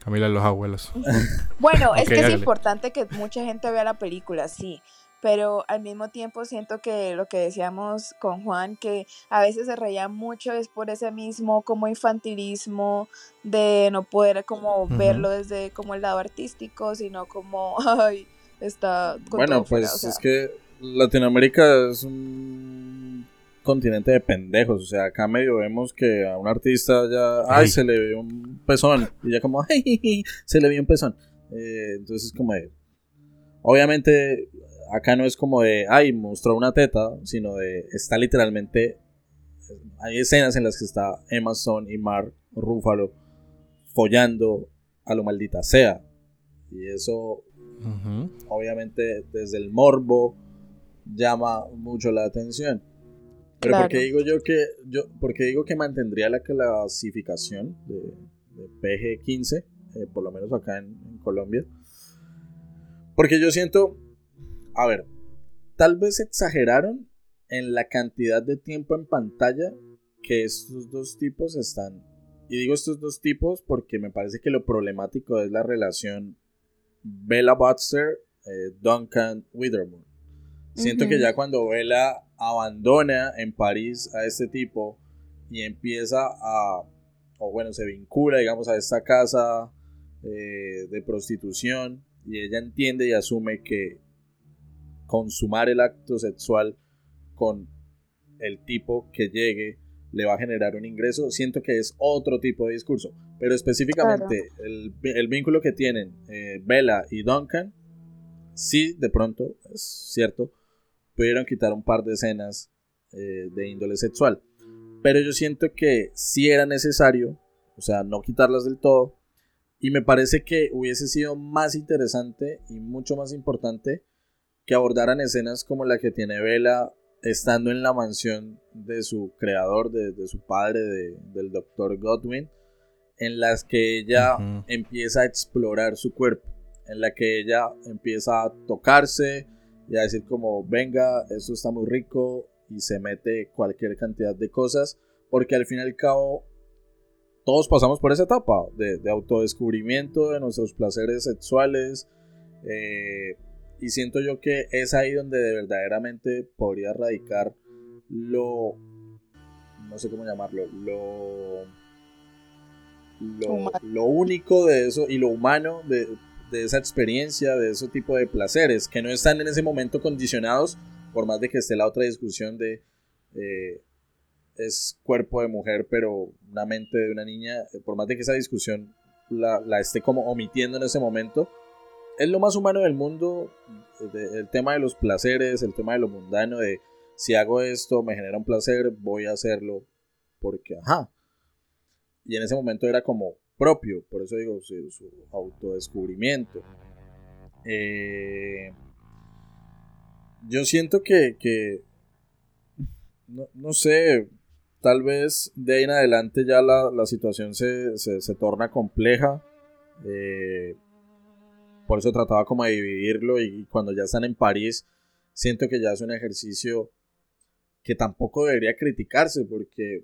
Camila, los abuelos. bueno, es que es importante que mucha gente vea la película, sí pero al mismo tiempo siento que lo que decíamos con Juan, que a veces se reía mucho es por ese mismo como infantilismo de no poder como verlo desde como el lado artístico, sino como, ay, está... bueno, pues es que Latinoamérica es un continente de pendejos, o sea, acá medio vemos que a un artista ya, ay, se le ve un pezón, y ya como, ay, se le ve un pezón. Eh, entonces como de, obviamente acá no es como de, ay, mostró una teta, sino de, está literalmente, hay escenas en las que está Emma Stone y Mark Ruffalo follando a lo maldita sea. Y eso, obviamente, desde el morbo, llama mucho la atención. Pero porque digo yo que yo porque digo que mantendría la clasificación de, PG-15, eh, por lo menos acá en, Colombia. Porque yo siento, a ver, tal vez exageraron en la cantidad de tiempo en pantalla que estos dos tipos están. Y digo estos dos tipos porque me parece que lo problemático es la relación Bella Baxter, eh, Duncan Withermore. Siento que ya cuando Bella abandona en París a este tipo y empieza a, o bueno, se vincula, digamos, a esta casa eh, de prostitución y ella entiende y asume que consumar el acto sexual con el tipo que llegue le va a generar un ingreso, siento que es otro tipo de discurso. Pero específicamente el, el, vínculo que tienen eh, Bella y Duncan, sí, de pronto, es cierto, pudieron quitar un par de escenas eh, de índole sexual. Pero yo siento que sí era necesario, o sea, no quitarlas del todo. Y me parece que hubiese sido más interesante y mucho más importante que abordaran escenas como la que tiene Vela estando en la mansión de su creador, de, su padre, del doctor Godwin, en las que ella empieza a explorar su cuerpo, en la que ella empieza a tocarse, y a decir como, venga, esto está muy rico y se mete cualquier cantidad de cosas, porque al fin y al cabo todos pasamos por esa etapa de, autodescubrimiento de nuestros placeres sexuales. Eh, y siento yo que es ahí donde de verdaderamente podría radicar lo. No sé cómo llamarlo. Lo. Lo, lo único de eso y lo humano de, de esa experiencia, de ese tipo de placeres, que no están en ese momento condicionados, por más de que esté la otra discusión de eh, es cuerpo de mujer, pero una mente de una niña, por más de que esa discusión la, la esté como omitiendo en ese momento, es lo más humano del mundo, el tema de los placeres, el tema de lo mundano, de si hago esto, me genera un placer, voy a hacerlo, porque, ajá. Y en ese momento era como, propio, por eso digo su, autodescubrimiento. Eh, yo siento que, no, sé, tal vez de ahí en adelante ya la, situación se, torna compleja. Eh, por eso trataba como de dividirlo y cuando ya están en París, siento que ya es un ejercicio que tampoco debería criticarse porque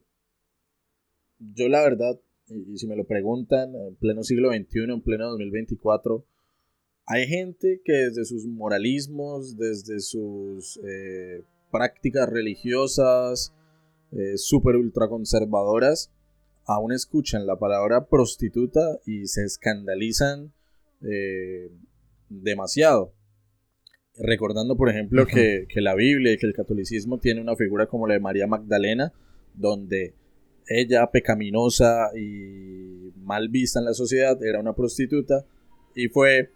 yo la verdad y, si me lo preguntan, en pleno siglo XXI, en pleno 2024, hay gente que desde sus moralismos, desde sus eh, prácticas religiosas, eh, súper ultraconservadoras, aún escuchan la palabra prostituta y se escandalizan eh, demasiado. Recordando, por ejemplo, que, que, la Biblia y que el catolicismo tiene una figura como la de María Magdalena, donde ella pecaminosa y mal vista en la sociedad, era una prostituta y fue,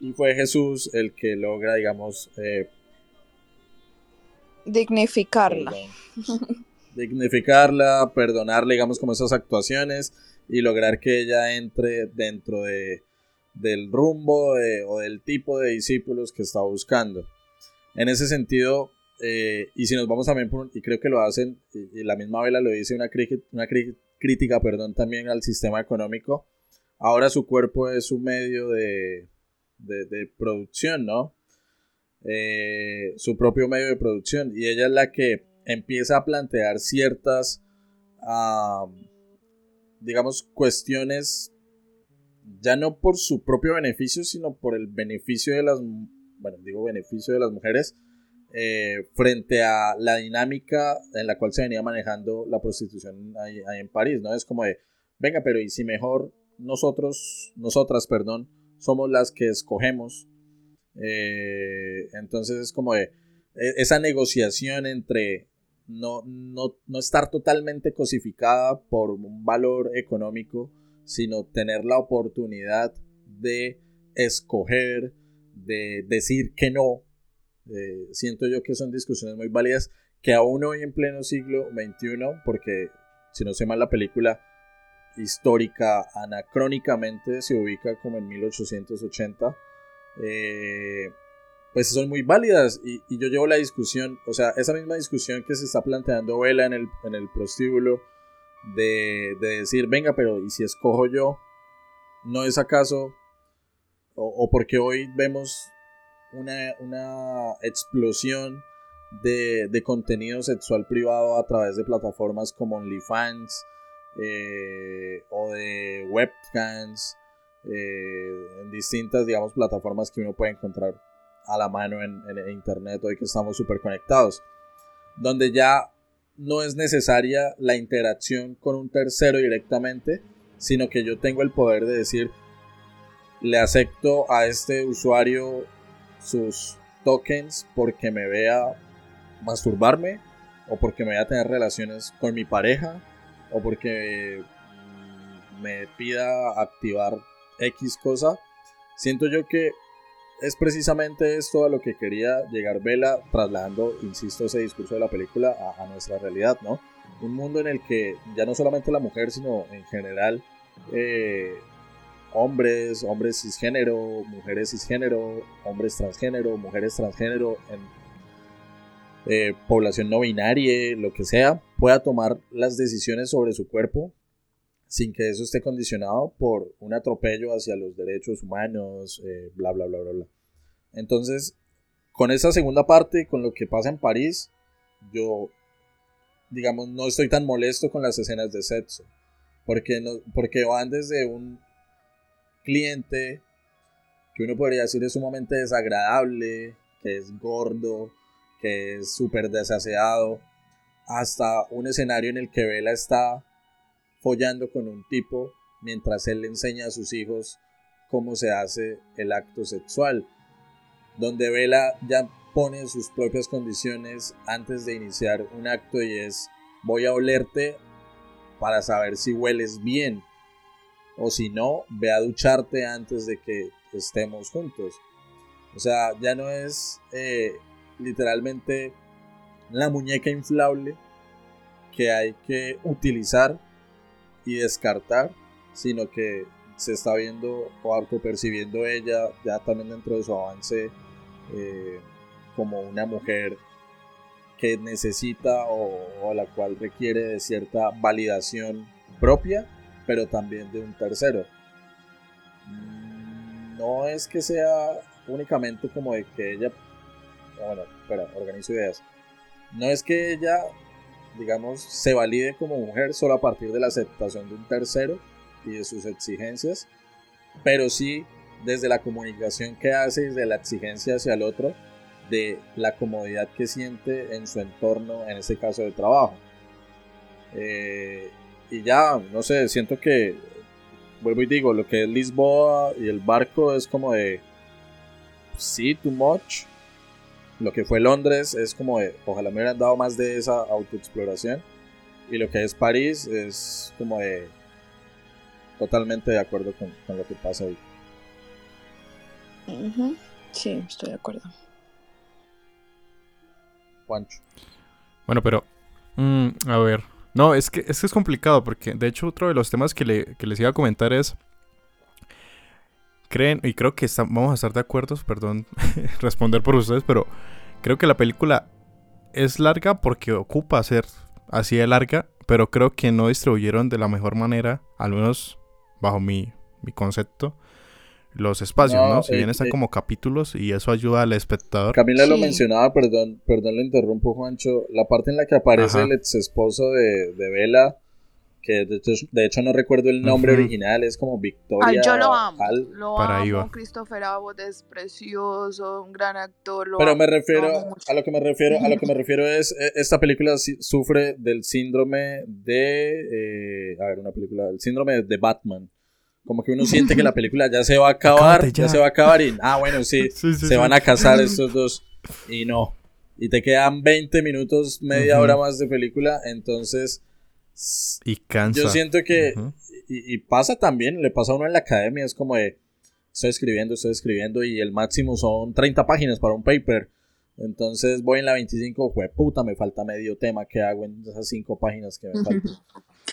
y fue Jesús el que logra, digamos, eh, dignificarla. dignificarla, perdonarle, digamos, como esas actuaciones y lograr que ella entre dentro de, del rumbo o del tipo de discípulos que está buscando. En ese sentido, eh, y si nos vamos también por, y creo que lo hacen, y, la misma vela lo dice, una, una crítica perdón, también al sistema económico, ahora su cuerpo es un medio de, de, producción, ¿no? Eh, su propio medio de producción, y ella es la que empieza a plantear ciertas, digamos, cuestiones, ya no por su propio beneficio, sino por el beneficio de las, bueno, digo beneficio de las mujeres, eh, frente a la dinámica en la cual se venía manejando la prostitución ahí, en París, ¿no? Es como de, venga, pero ¿y si mejor nosotros, nosotras, perdón, somos las que escogemos? Eh, entonces es como de e, esa negociación entre no, no, no estar totalmente cosificada por un valor económico, sino tener la oportunidad de escoger, de decir que no. Eh, siento yo que son discusiones muy válidas que aún hoy en pleno siglo XXI, porque si no sé mal la película histórica anacrónicamente se ubica como en 1880, eh, pues son muy válidas y, yo llevo la discusión, o sea, esa misma discusión que se está planteando Vela en el, en el prostíbulo de, decir, venga, pero ¿y si escojo yo? ¿No es acaso? O, porque hoy vemos una, una explosión de, de, contenido sexual privado a través de plataformas como OnlyFans eh, o de webcams eh, en distintas, digamos, plataformas que uno puede encontrar a la mano en, internet hoy que estamos súper conectados, donde ya no es necesaria la interacción con un tercero directamente, sino que yo tengo el poder de decir, le acepto a este usuario sus tokens porque me vea masturbarme o porque me vea tener relaciones con mi pareja o porque me pida activar X cosa. Siento yo que es precisamente esto a lo que quería llegar Vela, trasladando, insisto, ese discurso de la película a, nuestra realidad, ¿no? Un mundo en el que ya no solamente la mujer, sino en general eh, hombres, hombres cisgénero, mujeres cisgénero, hombres transgénero, mujeres transgénero, en eh, población no binaria, lo que sea, pueda tomar las decisiones sobre su cuerpo sin que eso esté condicionado por un atropello hacia los derechos humanos, eh, bla, bla, bla, bla, bla. Entonces, con esa segunda parte, con lo que pasa en París, yo, digamos, no estoy tan molesto con las escenas de sexo, porque, no, porque van desde un cliente que uno podría decir es sumamente desagradable, que es gordo, que es súper desaseado, hasta un escenario en el que Vela está follando con un tipo mientras él le enseña a sus hijos cómo se hace el acto sexual, donde Vela ya pone sus propias condiciones antes de iniciar un acto y es voy a olerte para saber si hueles bien o si no, ve a ducharte antes de que estemos juntos. O sea, ya no es eh, literalmente la muñeca inflable que hay que utilizar descartar, sino que se está viendo o percibiendo ella ya también dentro de su avance eh, como una mujer que necesita o, la cual requiere de cierta validación propia, pero también de un tercero. Mm, no es que sea únicamente como de que ella, bueno, espera, organizo ideas. No es que ella digamos, se valide como mujer solo a partir de la aceptación de un tercero y de sus exigencias, pero sí desde la comunicación que hace, desde la exigencia hacia el otro, de la comodidad que siente en su entorno, en este caso de trabajo. Eh, y ya, no sé, siento que, vuelvo y digo, lo que es Lisboa y el barco es como de, sí, too much, lo que fue Londres es como de, ojalá me hubieran dado más de esa autoexploración. Y lo que es París es como de, totalmente de acuerdo con, lo que pasa hoy. Sí, estoy de acuerdo. Juancho. Bueno, pero, mm, a ver. No, es que, es que es complicado porque, de hecho, otro de los temas que, le, que les iba a comentar es creen, y creo que vamos a estar de acuerdo, perdón responder por ustedes, pero creo que la película es larga porque ocupa ser así de larga, pero creo que no distribuyeron de la mejor manera, al menos bajo mi, mi concepto, los espacios, ¿no? Si bien están eh, como capítulos y eso ayuda al espectador. Camila lo mencionaba, perdón, perdón, lo interrumpo, Juancho. La parte en la que aparece el ex esposo de, de Vela que de hecho, no recuerdo el nombre original, es como Victoria. yo lo amo, lo amo, Christopher Abbott es precioso, un gran actor. Pero me refiero, a lo que me refiero, a lo que me refiero es, e, esta película sufre del síndrome de, eh, a ver, una película, el síndrome de Batman. Como que uno siente que la película ya se va a acabar, ya. se va a acabar y, ah, bueno, sí, se van a casar estos dos y no. Y te quedan 20 minutos, media hora más de película, entonces y cansa. Yo siento que, y, pasa también, le pasa a uno en la academia, es como de, estoy escribiendo, estoy escribiendo y el máximo son 30 páginas para un paper. Entonces voy en la 25, puta, me falta medio tema, ¿qué hago en esas 5 páginas que me faltan?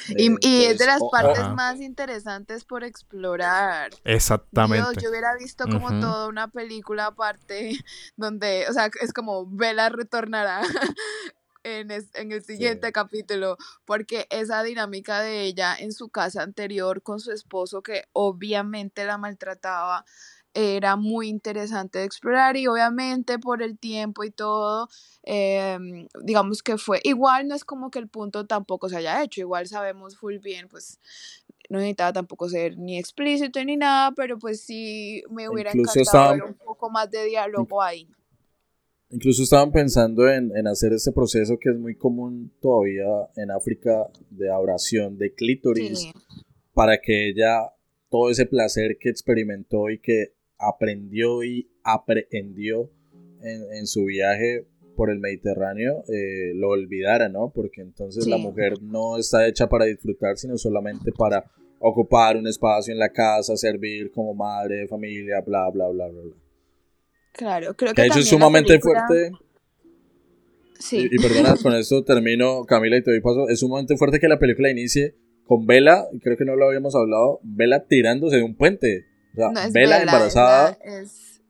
Y, Eh, y es de las o- o- partes más interesantes por explorar. Exactamente. yo hubiera visto como toda una película aparte donde, o sea, es como Bella retornará en, es- en el siguiente Sí. capítulo, porque esa dinámica de ella en su casa anterior con su esposo que obviamente la maltrataba era muy interesante de explorar y obviamente por el tiempo y todo, em, digamos que fue, igual no es como que el punto tampoco se haya hecho, igual sabemos full bien, pues no necesitaba tampoco ser ni explícito ni nada, pero pues sí me hubiera Incluso encantado ver estaban- un poco más de diálogo ahí. Incluso estaban pensando en, en hacer este proceso que es muy común todavía en África de abrasión de clítoris Sí, para que ella todo ese placer que experimentó y que aprendió y aprehendió en, en su viaje por el Mediterráneo eh, lo olvidara, ¿no? Porque entonces la mujer no está hecha para disfrutar, sino solamente para ocupar un espacio en la casa, servir como madre de familia, bla, bla, bla, bla, bla. Claro, creo Que que es también la sumamente película- fuerte. Sí, Y, y perdona, con esto termino, Camila, y te doy paso. Es sumamente fuerte que la película inicie con Vela, y creo que no lo habíamos hablado, Vela tirándose de un puente. O sea, no es Bella, embarazada. es, la- es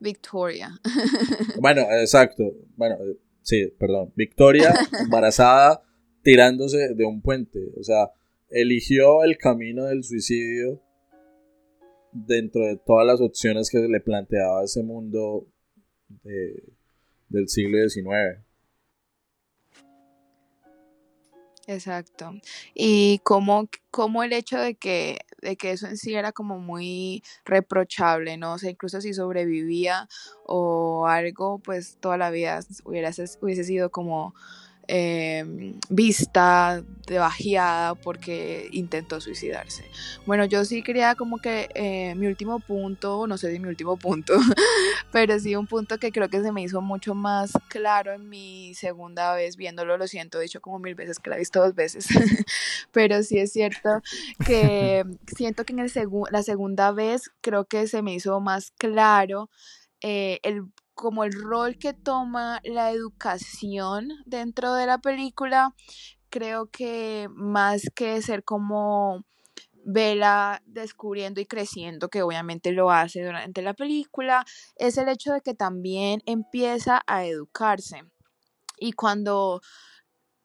Victoria. Bueno, exacto. Bueno, eh, sí, perdón. Victoria embarazada tirándose de un puente. O sea, eligió el camino del suicidio dentro de todas las opciones que le planteaba ese mundo de- del siglo XIX. Exacto. Y como, el hecho de que, de que eso en sí era como muy reprochable, ¿no? O sea, incluso si sobrevivía o algo, pues toda la vida hubiera, ses- hubiese sido como eh, vista, debajeada porque intentó suicidarse. Bueno, yo sí quería como que eh, mi último punto, no sé si mi último punto, pero sí un punto que creo que se me hizo mucho más claro en mi segunda vez viéndolo, lo siento, he dicho como mil veces que la he visto dos veces, pero sí es cierto que siento que en el segu- la segunda vez creo que se me hizo más claro eh, el como el rol que toma la educación dentro de la película, creo que más que ser como Vela descubriendo y creciendo, que obviamente lo hace durante la película, es el hecho de que también empieza a educarse. Y cuando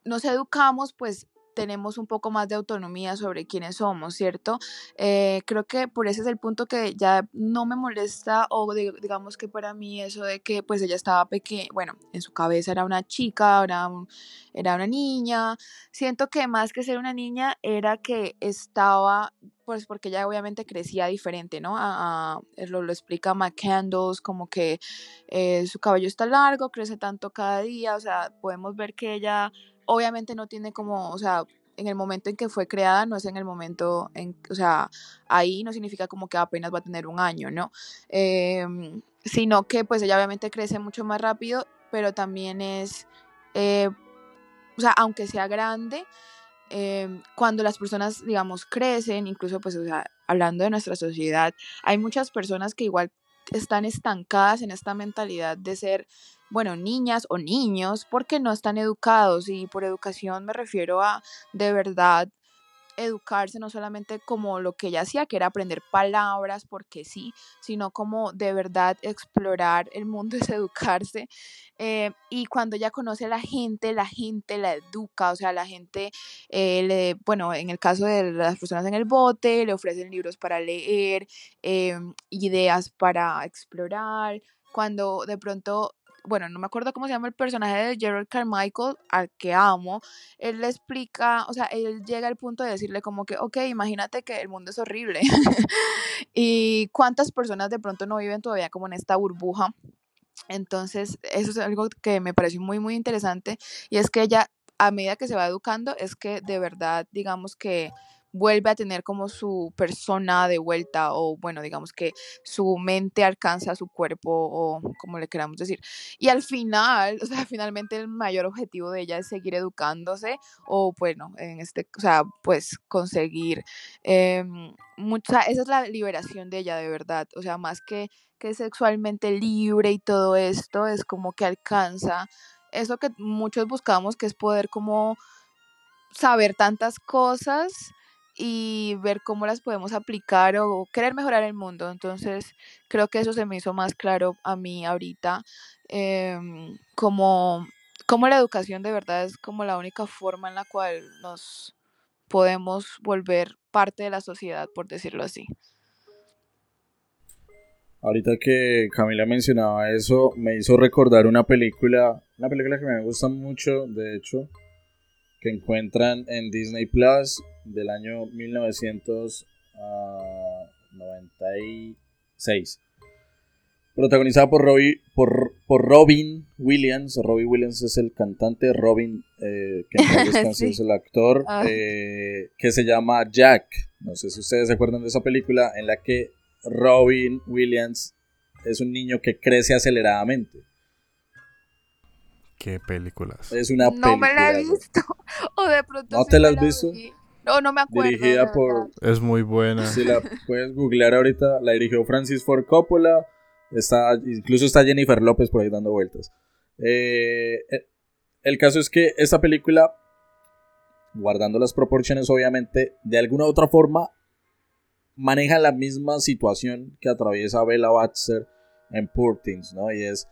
nos educamos, pues tenemos un poco más de autonomía sobre quiénes somos, ¿cierto? Eh, creo que por ese es el punto que ya no me molesta o di- digamos que para mí eso de que pues ella estaba pequeña, bueno, en su cabeza era una chica, era, un- era una niña, siento que más que ser una niña era que estaba, pues porque ella obviamente crecía diferente, ¿no? A- lo, lo explica McCandles, como que eh, su cabello está largo, crece tanto cada día, o sea, podemos ver que ella obviamente no tiene como, o sea, en el momento en que fue creada, no es en el momento, en, o sea, ahí no significa como que apenas va a tener un año, ¿no? Em, sino que pues ella obviamente crece mucho más rápido, pero también es, eh, o sea, aunque sea grande, em, cuando las personas, digamos, crecen, incluso pues, o sea, hablando de nuestra sociedad, hay muchas personas que igual están estancadas en esta mentalidad de ser, bueno, niñas o niños porque no están educados y por educación me refiero a de verdad educarse no solamente como lo que ella hacía, que era aprender palabras porque sí, sino como de verdad explorar el mundo es educarse. Eh, y cuando ella conoce a la gente, la gente la educa, o sea, la gente, eh, le, bueno, en el caso de las personas en el bote, le ofrecen libros para leer, eh, ideas para explorar. Cuando de pronto bueno, no me acuerdo cómo se llama el personaje de Gerald Carmichael, al que amo, él le explica, o sea, él llega al punto de decirle como que, ok, imagínate que el mundo es horrible. y cuántas personas de pronto no viven todavía como en esta burbuja. Entonces, eso es algo que me pareció muy, muy interesante. Y es que ella, a medida que se va educando, es que de verdad, digamos que vuelve a tener como su persona de vuelta o bueno, digamos que su mente alcanza su cuerpo o como le queramos decir. Y al final, o sea, finalmente el mayor objetivo de ella es seguir educándose o bueno, en este, o sea, pues conseguir eh, mucha, esa es la liberación de ella de verdad, o sea, más que que sexualmente libre y todo esto es como que alcanza eso que muchos buscamos que es poder como saber tantas cosas y ver cómo las podemos aplicar o querer mejorar el mundo. Entonces, creo que eso se me hizo más claro a mí ahorita, em, como, como la educación de verdad es como la única forma en la cual nos podemos volver parte de la sociedad, por decirlo así. Ahorita que Camila mencionaba eso, me hizo recordar una película, una película que me gusta mucho, de hecho, que encuentran en Disney Plus del año 1996. Protagonizada por, por, por, Robin Williams. Robin Williams es el cantante, Robin, eh, que es el actor, ah. eh, que se llama Jack. No sé si ustedes se acuerdan de esa película en la que Robin Williams es un niño que crece aceleradamente. ¿Qué películas? Es una no me la he visto. O de pronto. ¿No te la has visto? No, no me acuerdo. Dirigida por. Es muy buena. Si la puedes googlear ahorita, la dirigió Francis Ford Coppola. Está, incluso está Jennifer López por ahí dando vueltas. Eh, eh, el caso es que esta película, guardando las proporciones, obviamente, de alguna u otra forma, maneja la misma situación que atraviesa Bella Baxter en Poor Things, ¿no? Y es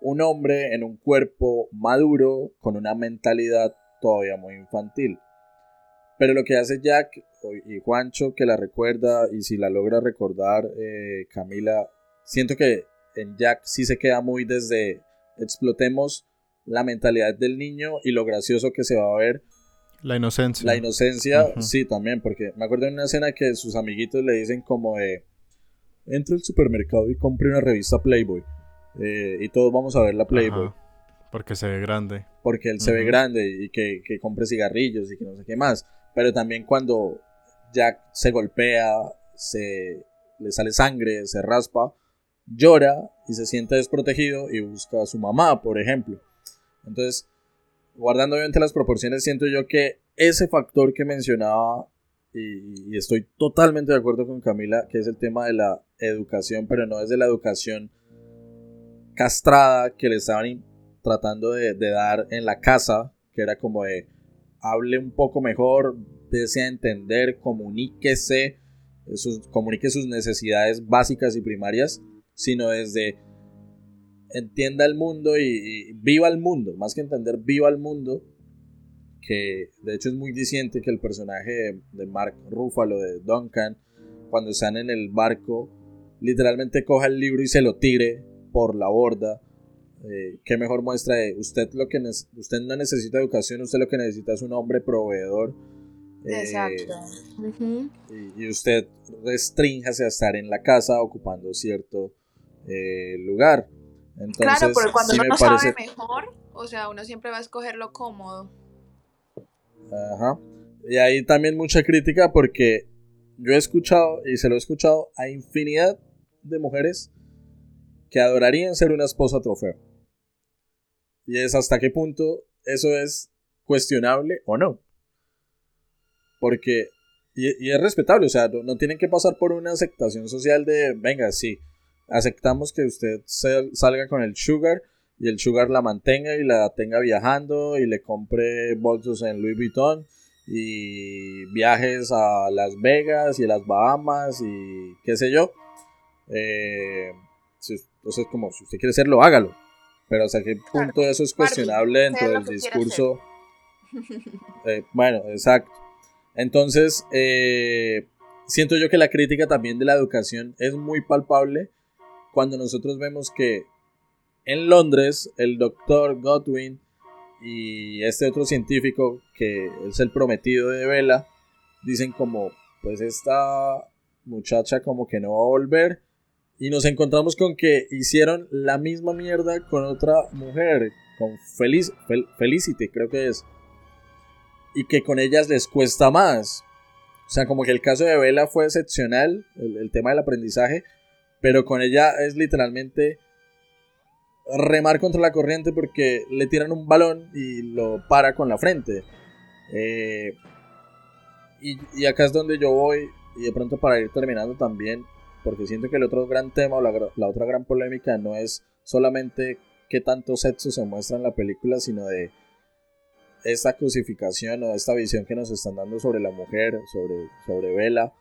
un hombre en un cuerpo maduro con una mentalidad todavía muy infantil. Pero lo que hace Jack y Juancho, que la recuerda, y si la logra recordar eh, Camila, siento que en Jack sí se queda muy desde explotemos la mentalidad del niño y lo gracioso que se va a ver. La inocencia. La inocencia, sí, también, porque me acuerdo de una escena que sus amiguitos le dicen como de, entra al supermercado y compre una revista Playboy. Eh, y todos vamos a ver la Playboy. porque se ve grande. Porque él se ve grande y que, que, compre cigarrillos y que no sé qué más. Pero también cuando Jack se golpea, se le sale sangre, se raspa, llora y se siente desprotegido y busca a su mamá, por ejemplo. Entonces, guardando obviamente las proporciones, siento yo que ese factor que mencionaba, y, y, estoy totalmente de acuerdo con Camila, que es el tema de la educación, pero no es de la educación castrada que le estaban tratando de, dar en la casa, que era como de hable un poco mejor, desea entender, comuníquese, sus, comunique sus necesidades básicas y primarias, sino desde entienda el mundo y, viva el mundo, más que entender, viva el mundo, que de hecho es muy diciente que el personaje de, de Mark Ruffalo, de Duncan, cuando están en el barco, literalmente coja el libro y se lo tire por la borda. Eh, qué mejor muestra de usted lo que usted no necesita educación, usted lo que necesita es un hombre proveedor. Eh, Exacto. y, usted restríngase a estar en la casa ocupando cierto eh, lugar. Entonces, claro, porque cuando uno sabe mejor, o sea, uno siempre va a escoger lo cómodo. Ajá. Y hay también mucha crítica porque yo he escuchado, y se lo he escuchado a infinidad de mujeres que adorarían ser una esposa trofeo. Y es hasta qué punto eso es cuestionable o no. Porque, y, es respetable, o sea, no, tienen que pasar por una aceptación social de, venga, sí, aceptamos que usted salga con el sugar y el sugar la mantenga y la tenga viajando y le compre bolsos en Louis Vuitton y viajes a Las Vegas y las Bahamas y qué sé yo. Eh, entonces, como si usted quiere hacerlo, hágalo. Pero hasta qué punto eso es cuestionable dentro del discurso. Eh, bueno, exacto. Entonces, eh, siento yo que la crítica también de la educación es muy palpable cuando nosotros vemos que en Londres el doctor Godwin y este otro científico que es el prometido de Vela dicen como, pues esta muchacha como que no va a volver y nos encontramos con que hicieron la misma mierda con otra mujer, con Feliz, Felicity, creo que es. Y que con ellas les cuesta más. O sea, como que el caso de Bella fue excepcional, el, tema del aprendizaje, pero con ella es literalmente remar contra la corriente porque le tiran un balón y lo para con la frente. Eh, y, y, acá es donde yo voy, y de pronto para ir terminando también, porque siento que el otro gran tema o la, otra gran polémica no es solamente qué tanto sexo se muestra en la película, sino de esta crucificación o esta visión que nos están dando sobre la mujer, sobre, sobre Vela,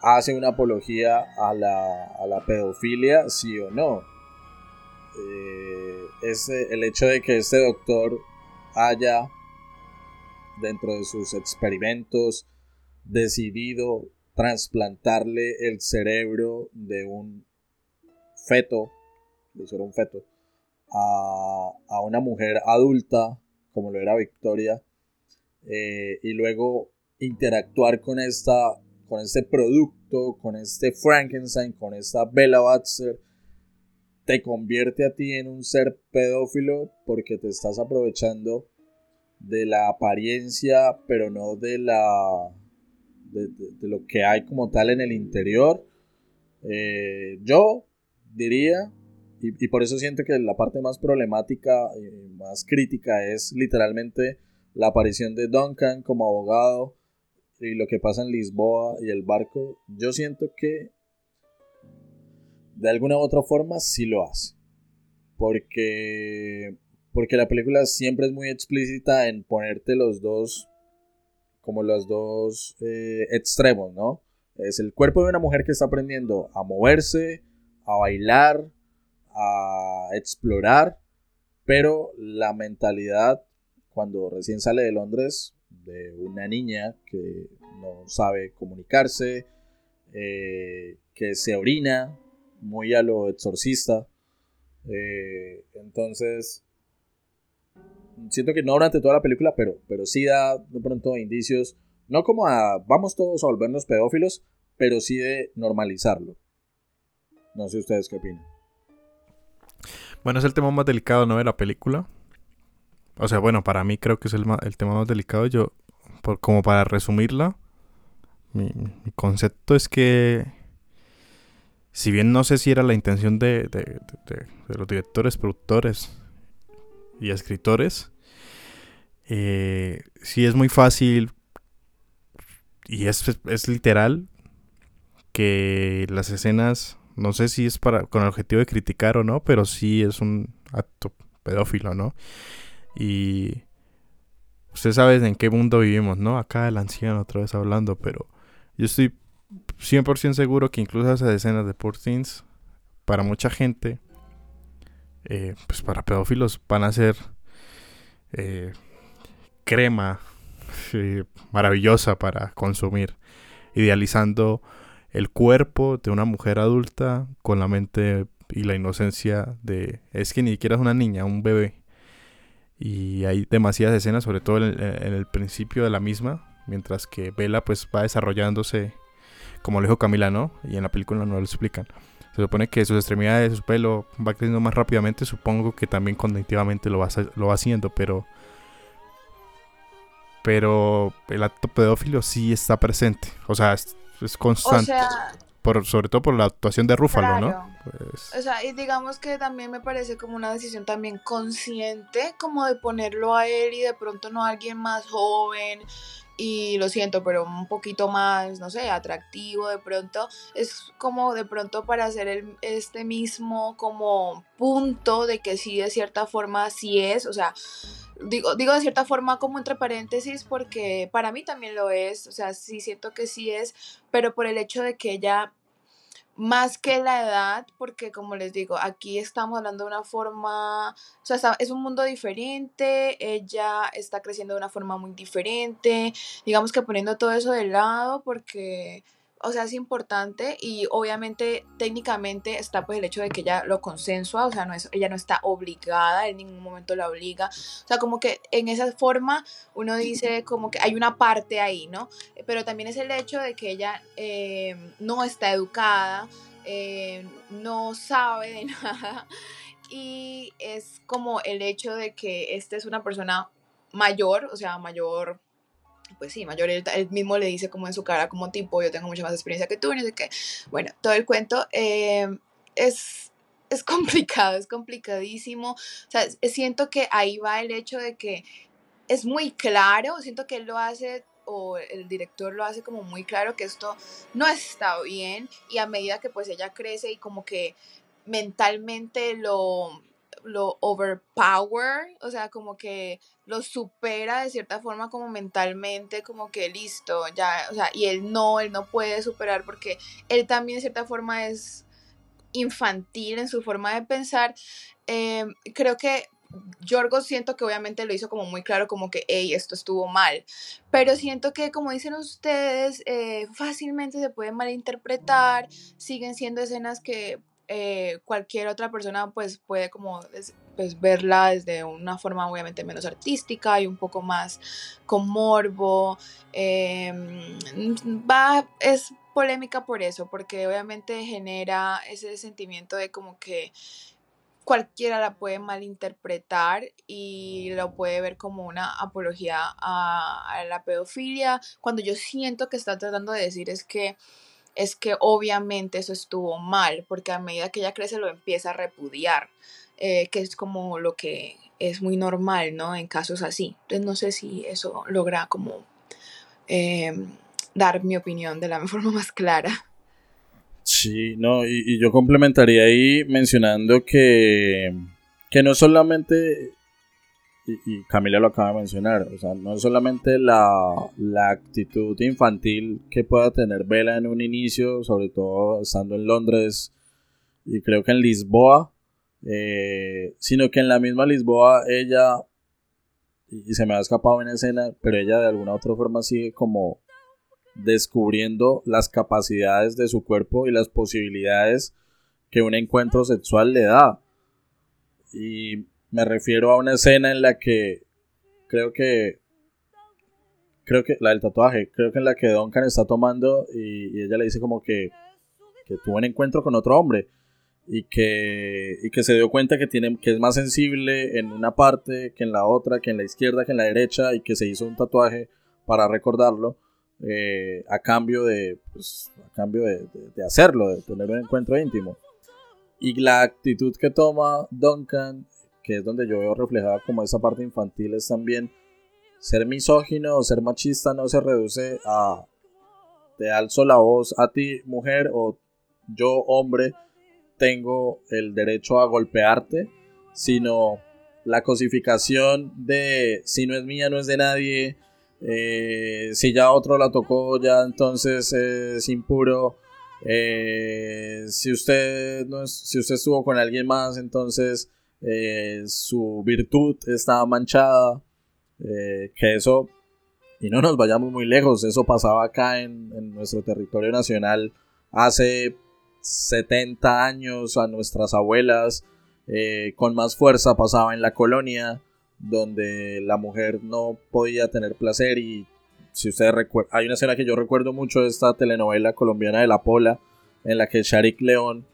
hace una apología a la, pedofilia, sí o no. Eh, el hecho de que este doctor haya, dentro de sus experimentos, decidido trasplantarle el cerebro de un feto, de ser un feto, a, a una mujer adulta como lo era Victoria, eh, y luego interactuar con, esta, con este producto, con este Frankenstein, con esta Bella Baxter, te convierte a ti en un ser pedófilo porque te estás aprovechando de la apariencia, pero no de la de, lo que hay como tal en el interior. Eh, yo diría y, por eso siento que la parte más problemática y más crítica es literalmente la aparición de Duncan como abogado y lo que pasa en Lisboa y el barco. Yo siento que de alguna u otra forma sí lo hace. Porque, porque la película siempre es muy explícita en ponerte los dos, como los dos eh, extremos, ¿no? Es el cuerpo de una mujer que está aprendiendo a moverse, a bailar, a explorar, pero la mentalidad cuando recién sale de Londres de una niña que no sabe comunicarse, eh, que se orina muy a lo exorcista. Eh, entonces, siento que no durante toda la película, pero, pero sí da de pronto indicios, no como a vamos todos a volvernos pedófilos, pero sí de normalizarlo. No sé ustedes qué opinan. Bueno, es el tema más delicado, ¿no? De la película. O sea, bueno, para mí creo que es el, el tema más delicado. Yo, por, como para resumirla, mi, concepto es que, si bien no sé si era la intención de, de, los directores, productores y escritores, eh, sí es muy fácil y es, es literal que las escenas no sé si es para con el objetivo de criticar o no, pero sí es un acto pedófilo, ¿no? Y usted sabe en qué mundo vivimos, ¿no? Acá el anciano otra vez hablando, pero yo estoy 100% seguro que incluso esas escenas de Poor Things, para mucha gente, eh, pues para pedófilos van a ser eh, crema maravillosa para consumir, idealizando el cuerpo de una mujer adulta con la mente y la inocencia de... Es que ni siquiera es una niña, un bebé. Y hay demasiadas escenas, sobre todo en, el principio de la misma, mientras que Bella pues va desarrollándose, como lo dijo Camila, ¿no? Y en la película no lo explican. Se supone que sus extremidades, su pelo va creciendo más rápidamente, supongo que también cognitivamente lo va, lo va haciendo, pero... Pero el acto pedófilo sí está presente. O sea, es constante. por, sobre todo por la actuación de Rúfalo, ¿no? Pues o sea, y digamos que también me parece como una decisión también consciente, como de ponerlo a él y de pronto no a alguien más joven y lo siento, pero un poquito más, no sé, atractivo de pronto, es como de pronto para hacer el, este mismo como punto de que sí de cierta forma sí es, o sea, digo, digo de cierta forma como entre paréntesis porque para mí también lo es, o sea, sí siento que sí es, pero por el hecho de que ella, más que la edad, porque como les digo, aquí estamos hablando de una forma, o sea, es un mundo diferente, ella está creciendo de una forma muy diferente, digamos que poniendo todo eso de lado porque o sea, es importante y obviamente técnicamente está pues el hecho de que ella lo consensua, o sea, no es, ella no está obligada, en ningún momento la obliga, o sea, como que en esa forma uno dice como que hay una parte ahí, ¿no? Pero también es el hecho de que ella eh, no está educada, eh, no sabe de nada y es como el hecho de que esta es una persona mayor, o sea, mayor pues sí, mayor, él, mismo le dice como en su cara, como tipo, yo tengo mucha más experiencia que tú, no sé qué. Bueno, todo el cuento em, es, es complicado, es complicadísimo. O sea, siento que ahí va el hecho de que es muy claro, siento que él lo hace o el director lo hace como muy claro que esto no está bien y a medida que pues ella crece y como que mentalmente lo lo overpower, o sea, como que lo supera de cierta forma como mentalmente, como que listo, ya, o sea, y él no, él no puede superar porque él también de cierta forma es infantil en su forma de pensar. Em, creo que Yorgo siento que obviamente lo hizo como muy claro, como que, hey, esto estuvo mal. Pero siento que, como dicen ustedes, eh, fácilmente se puede malinterpretar, siguen siendo escenas que eh, cualquier otra persona pues puede como pues, verla desde una forma obviamente menos artística y un poco más con morbo. Em, va, es polémica por eso, porque obviamente genera ese sentimiento de como que cualquiera la puede malinterpretar y lo puede ver como una apología a, la pedofilia, cuando yo siento que está tratando de decir es que es que obviamente eso estuvo mal, porque a medida que ella crece lo empieza a repudiar, eh, que es como lo que es muy normal, ¿no? En casos así. Entonces no sé si eso logra como em, dar mi opinión de la forma más clara. Sí, no, y, yo complementaría ahí mencionando que, que no solamente, y, Camila lo acaba de mencionar, o sea, no es solamente la, la actitud infantil que pueda tener Vela en un inicio, sobre todo estando en Londres y creo que en Lisboa, eh, sino que en la misma Lisboa ella, y se me ha escapado en escena, pero ella de alguna otra forma sigue como descubriendo las capacidades de su cuerpo y las posibilidades que un encuentro sexual le da. Y me refiero a una escena en la que creo que creo que la del tatuaje, creo que en la que Duncan está tomando y, ella le dice como que, que tuvo un encuentro con otro hombre y que, y que se dio cuenta que, tiene, que es más sensible en una parte que en la otra, que en la izquierda, que en la derecha y que se hizo un tatuaje para recordarlo. Eh, a cambio de, pues, a cambio de, hacerlo, de tener un encuentro íntimo. Y la actitud que toma Duncan, que es donde yo veo reflejada como esa parte infantil, es también ser misógino o ser machista no se reduce a te alzo la voz a ti, mujer, o yo, hombre, tengo el derecho a golpearte, sino la cosificación de si no es mía, no es de nadie, eh, si ya otro la tocó, ya entonces es impuro. Eh, si usted no si usted estuvo con alguien más, entonces eh, su virtud está manchada. que eso, y no nos vayamos muy lejos, eso pasaba acá en, en nuestro territorio nacional hace 70 años a nuestras abuelas. con más fuerza pasaba en la colonia donde la mujer no podía tener placer y si ustedes recuerdan, hay una escena que yo recuerdo mucho de esta telenovela colombiana de La Pola, en la que Sharik León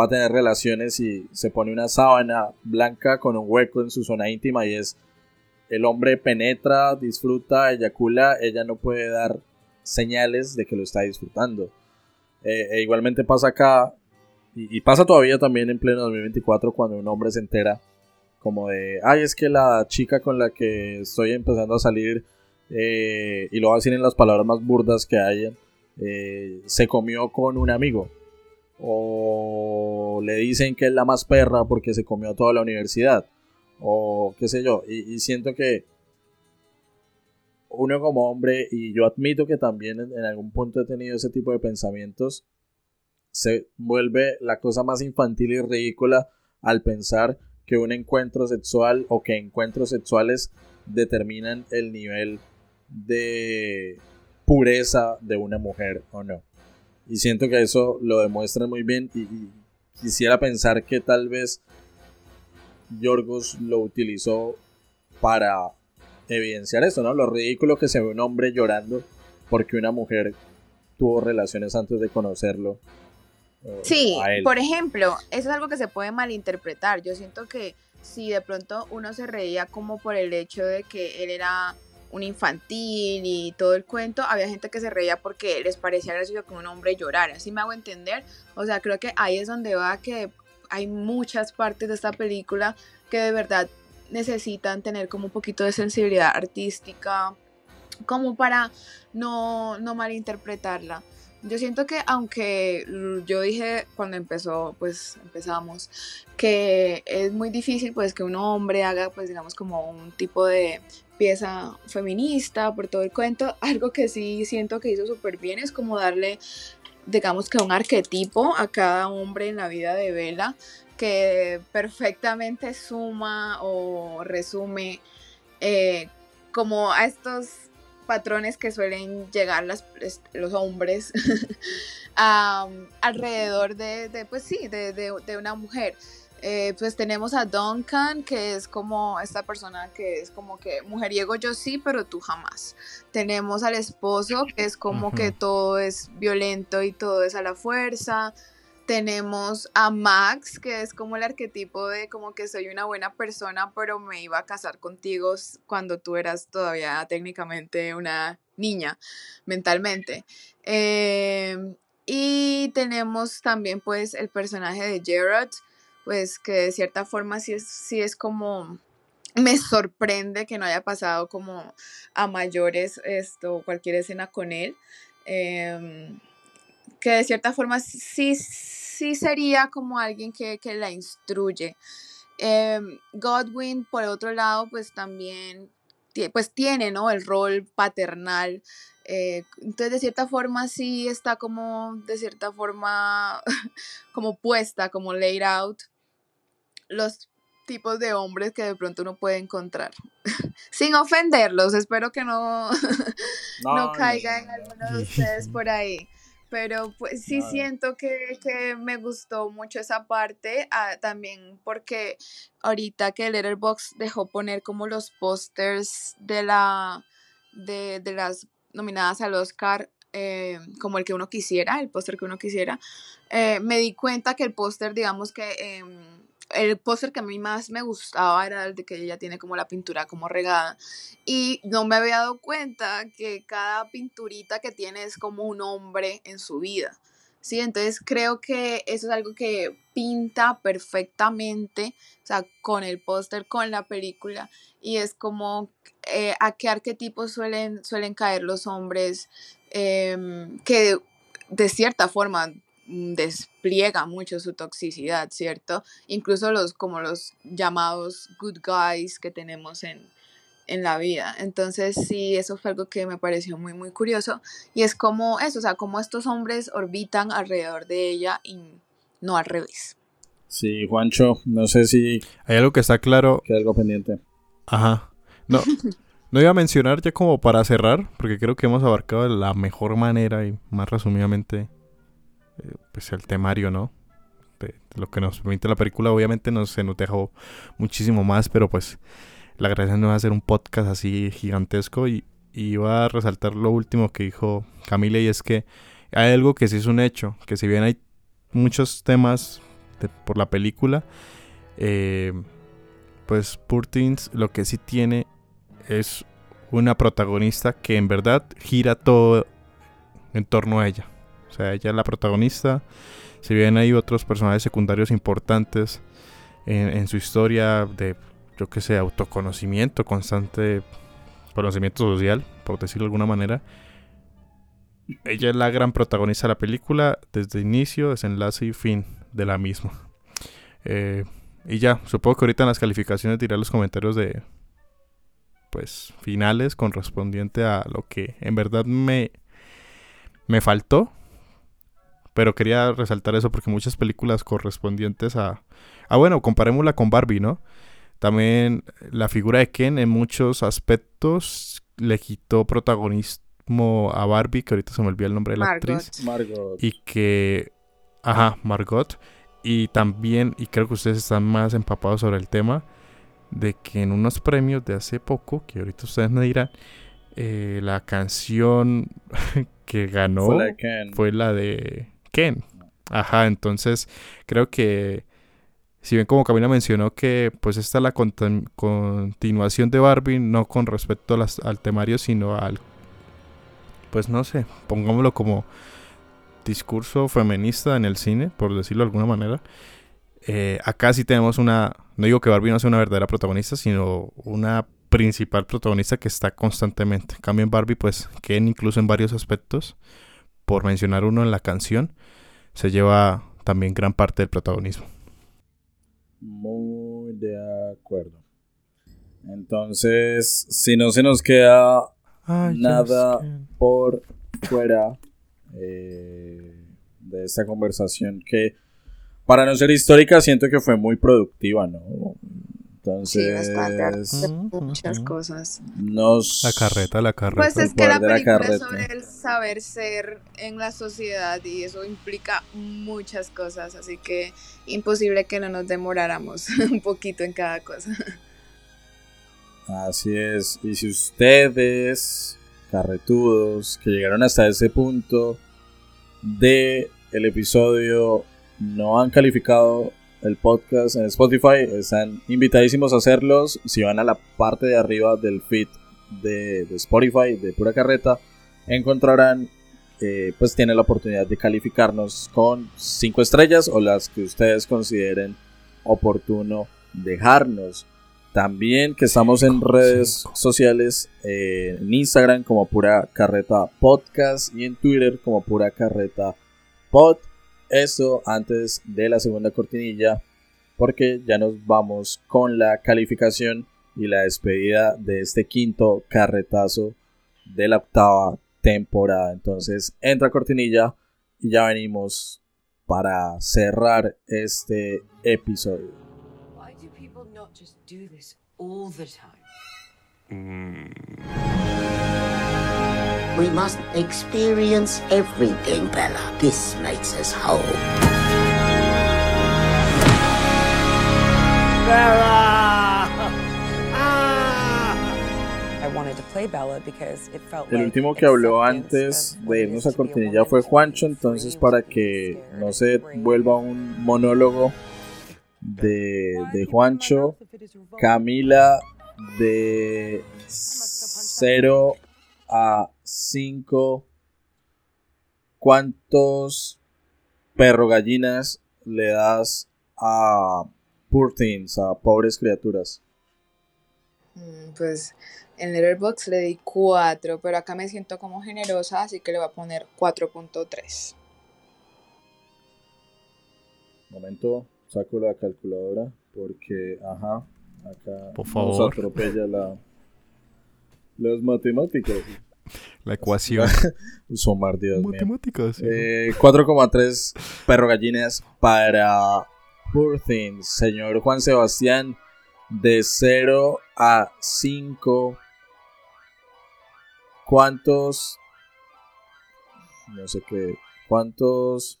va a tener relaciones y se pone una sábana blanca con un hueco en su zona íntima y es el hombre penetra, disfruta, eyacula, ella no puede dar señales de que lo está disfrutando. Eh, e igualmente pasa acá, y, y, pasa todavía también en pleno 2024 cuando un hombre se entera como de, ay, es que la chica con la que estoy empezando a salir, eh, y lo voy a decir en las palabras más burdas que hayan, eh, se comió con un amigo. O le dicen que es la más perra porque se comió toda la universidad. O qué sé yo. Y, siento que uno como hombre, y yo admito que también en algún punto he tenido ese tipo de pensamientos, se vuelve la cosa más infantil y ridícula al pensar que un encuentro sexual o que encuentros sexuales determinan el nivel de pureza de una mujer o no. Y siento que eso lo demuestra muy bien y, quisiera pensar que tal vez Yorgos lo utilizó para evidenciar eso, ¿no? Lo ridículo que se ve un hombre llorando porque una mujer tuvo relaciones antes de conocerlo Sí, por ejemplo, eso es algo que se puede malinterpretar. Yo siento que si de pronto uno se reía como por el hecho de que él era un infantil y todo el cuento, había gente que se reía porque les parecía gracioso que un hombre llorara. ¿Sí me hago entender? O sea, creo que ahí es donde va que hay muchas partes de esta película que de verdad necesitan tener como un poquito de sensibilidad artística, como para no, no malinterpretarla. yo siento que aunque yo dije cuando empezó, pues empezamos, que es muy difícil pues que un hombre haga pues digamos como un tipo de pieza feminista por todo el cuento, algo que sí siento que hizo súper bien es como darle digamos que un arquetipo a cada hombre en la vida de Vela que perfectamente suma o resume eh, como a estos patrones que suelen llegar los hombres alrededor de, pues sí, de, una mujer. Eh, pues tenemos a Duncan, que es como esta persona que es como que mujeriego yo sí, pero tú jamás. Tenemos al esposo, que es como que todo es violento y todo es a la fuerza. Tenemos a Max, que es como el arquetipo de como que soy una buena persona, pero me iba a casar contigo cuando tú eras todavía técnicamente una niña mentalmente. Em, y tenemos también pues el personaje de Gerard, pues que de cierta forma sí es, sí es como me sorprende que no haya pasado como a mayores esto, cualquier escena con él. Em, que de cierta forma sí sí sería como alguien que, la instruye. Em, Godwin, por otro lado, pues también pues tiene, ¿no? El rol paternal. Eh, entonces, de cierta forma, sí está como, de cierta forma, como puesta, como laid out los tipos de hombres que de pronto uno puede encontrar. Sin ofenderlos, espero que no, no, no caiga en alguno de ustedes por ahí. Pero pues sí siento que, me gustó mucho esa parte, ah, también porque ahorita que Letterboxd dejó poner como los pósters de la de, las nominadas al Oscar eh, como el que uno quisiera, el póster que uno quisiera, eh, me di cuenta que el póster, digamos que em, el póster que a mí más me gustaba era el de que ella tiene como la pintura como regada y no me había dado cuenta que cada pinturita que tiene es como un hombre en su vida. Sí, entonces creo que eso es algo que pinta perfectamente, o sea, con el póster, con la película, y es como eh, a qué arquetipos suelen, suelen caer los hombres em, que de cierta forma despliega mucho su toxicidad, ¿cierto? Incluso los como los llamados good guys que tenemos en, en la vida. Entonces sí, eso fue algo que me pareció muy, muy curioso. Y es como eso, o sea, como estos hombres orbitan alrededor de ella y no al revés. Sí, Juancho, no sé si... Hay algo que está claro. Que algo pendiente. Ajá. No, no iba a mencionar ya como para cerrar, porque creo que hemos abarcado de la mejor manera y más resumidamente eh, pues el temario, ¿no? De, lo que nos permite la película. Obviamente nos, dejó muchísimo más, pero pues la gracia no a hacer un podcast así gigantesco y, y iba a resaltar lo último que dijo Camila y es que hay algo que sí es un hecho, que si bien hay muchos temas por la película, eh, pues Poor lo que sí tiene es una protagonista que en verdad gira todo en torno a ella. O sea, ella es la protagonista. Si bien hay otros personajes secundarios importantes en, su historia de, yo que sé, autoconocimiento, constante conocimiento social, por decirlo de alguna manera. Ella es la gran protagonista de la película desde inicio, desenlace y fin de la misma. Eh, y ya, supongo que ahorita en las calificaciones diré los comentarios de, pues, finales correspondiente a lo que en verdad me, me faltó pero quería resaltar eso porque muchas películas correspondientes a... Ah, bueno, comparémosla con Barbie, ¿no? También la figura de Ken en muchos aspectos le quitó protagonismo a Barbie, que ahorita se me olvidó el nombre de la actriz. Margot. Y que... Ajá, Margot. Y también, y creo que ustedes están más empapados sobre el tema, de que en unos premios de hace poco, que ahorita ustedes me dirán, eh, la canción que ganó fue la de Ken. Ajá, entonces creo que si bien como Camila mencionó que pues esta es la continuación de Barbie, no con respecto al temario, sino al, pues no sé, pongámoslo como discurso feminista en el cine, por decirlo de alguna manera. Eh, acá sí tenemos una, no digo que Barbie no sea una verdadera protagonista, sino una principal protagonista que está constantemente. Cambio en Barbie, pues Ken incluso en varios aspectos por mencionar uno en la canción, se lleva también gran parte del protagonismo. Muy de acuerdo. Entonces, si no se nos queda nada por fuera eh, de esta conversación que para no ser histórica siento que fue muy productiva, ¿no? Entonces, muchas cosas. Nos... La carreta, la carreta. Pues es que la película es sobre el saber ser en la sociedad y eso implica muchas cosas, así que imposible que no nos demoráramos un poquito en cada cosa. Así es. Y si ustedes, carretudos, que llegaron hasta ese punto de el episodio, no han calificado el podcast en Spotify, están invitadísimos a hacerlos. Si van a la parte de arriba del feed de, Spotify, de pura carreta, encontrarán, eh, pues tienen la oportunidad de calificarnos con 5 estrellas o las que ustedes consideren oportuno dejarnos. También que estamos en redes sociales, eh, en Instagram como Pura Carreta Podcast y en Twitter como Pura Carreta Pod. Eso antes de la segunda cortinilla, porque ya nos vamos con la calificación y la despedida de este quinto carretazo de la octava temporada. Entonces entra cortinilla y ya venimos para cerrar este episodio. We must experience everything, Bella. This makes us whole. Bella! El último que habló antes de irnos a cortinilla fue Juancho, entonces para que no se vuelva un monólogo de, de Juancho, Camila de 0 a 5, ¿cuántos perro gallinas le das a poor things, a pobres criaturas? Mm, pues en Letterboxd le di 4, pero acá me siento como generosa, así que le voy a poner 4.3. Momento, saco la calculadora porque, ajá, acá Por favor. nos atropella la, las matemáticas. La ecuación. Somar, Dios Matemáticas. Eh, 4,3 perro gallinas para Poor Things. Señor Juan Sebastián, de 0 a 5. ¿Cuántos? No sé qué. ¿Cuántos?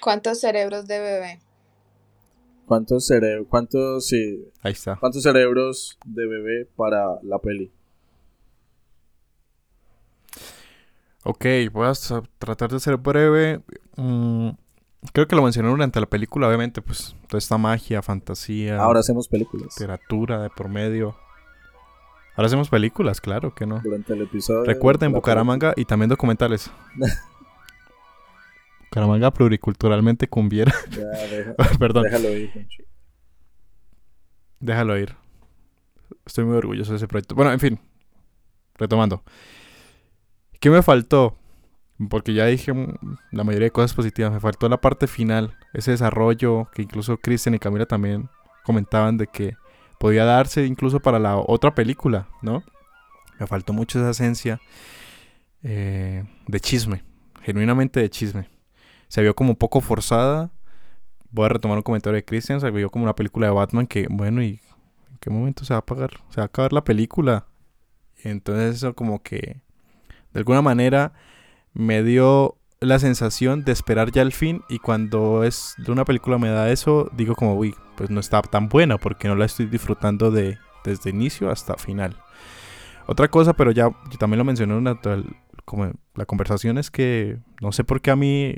¿Cuántos cerebros de bebé? ¿Cuántos cerebros? ¿Cuántos? Sí. Ahí está. ¿Cuántos cerebros de bebé para la peli? Ok, voy a tratar de ser breve. Mm, creo que lo mencioné durante la película, obviamente, pues toda esta magia, fantasía. Ahora hacemos películas. Literatura de por medio. Ahora hacemos películas, claro que no. Durante el episodio. Recuerden Bucaramanga y también documentales. Bucaramanga pluriculturalmente cumbiera. Ya, Perdón. Déjalo ir. Déjalo ir. Estoy muy orgulloso de ese proyecto. Bueno, en fin. Retomando. ¿Qué me faltó? Porque ya dije la mayoría de cosas positivas. Me faltó la parte final, ese desarrollo que incluso Kristen y Camila también comentaban de que podía darse incluso para la otra película, ¿no? Me faltó mucho esa esencia eh, de chisme, genuinamente de chisme. Se vio como un poco forzada. Voy a retomar un comentario de Christian. Se vio como una película de Batman que, bueno, ¿y en qué momento se va a apagar? Se va a acabar la película. Entonces eso como que de alguna manera me dio la sensación de esperar ya el fin y cuando es de una película me da eso, digo como, uy, pues no está tan buena porque no la estoy disfrutando de desde inicio hasta final. Otra cosa, pero ya yo también lo mencioné en como la conversación es que no sé por qué a mí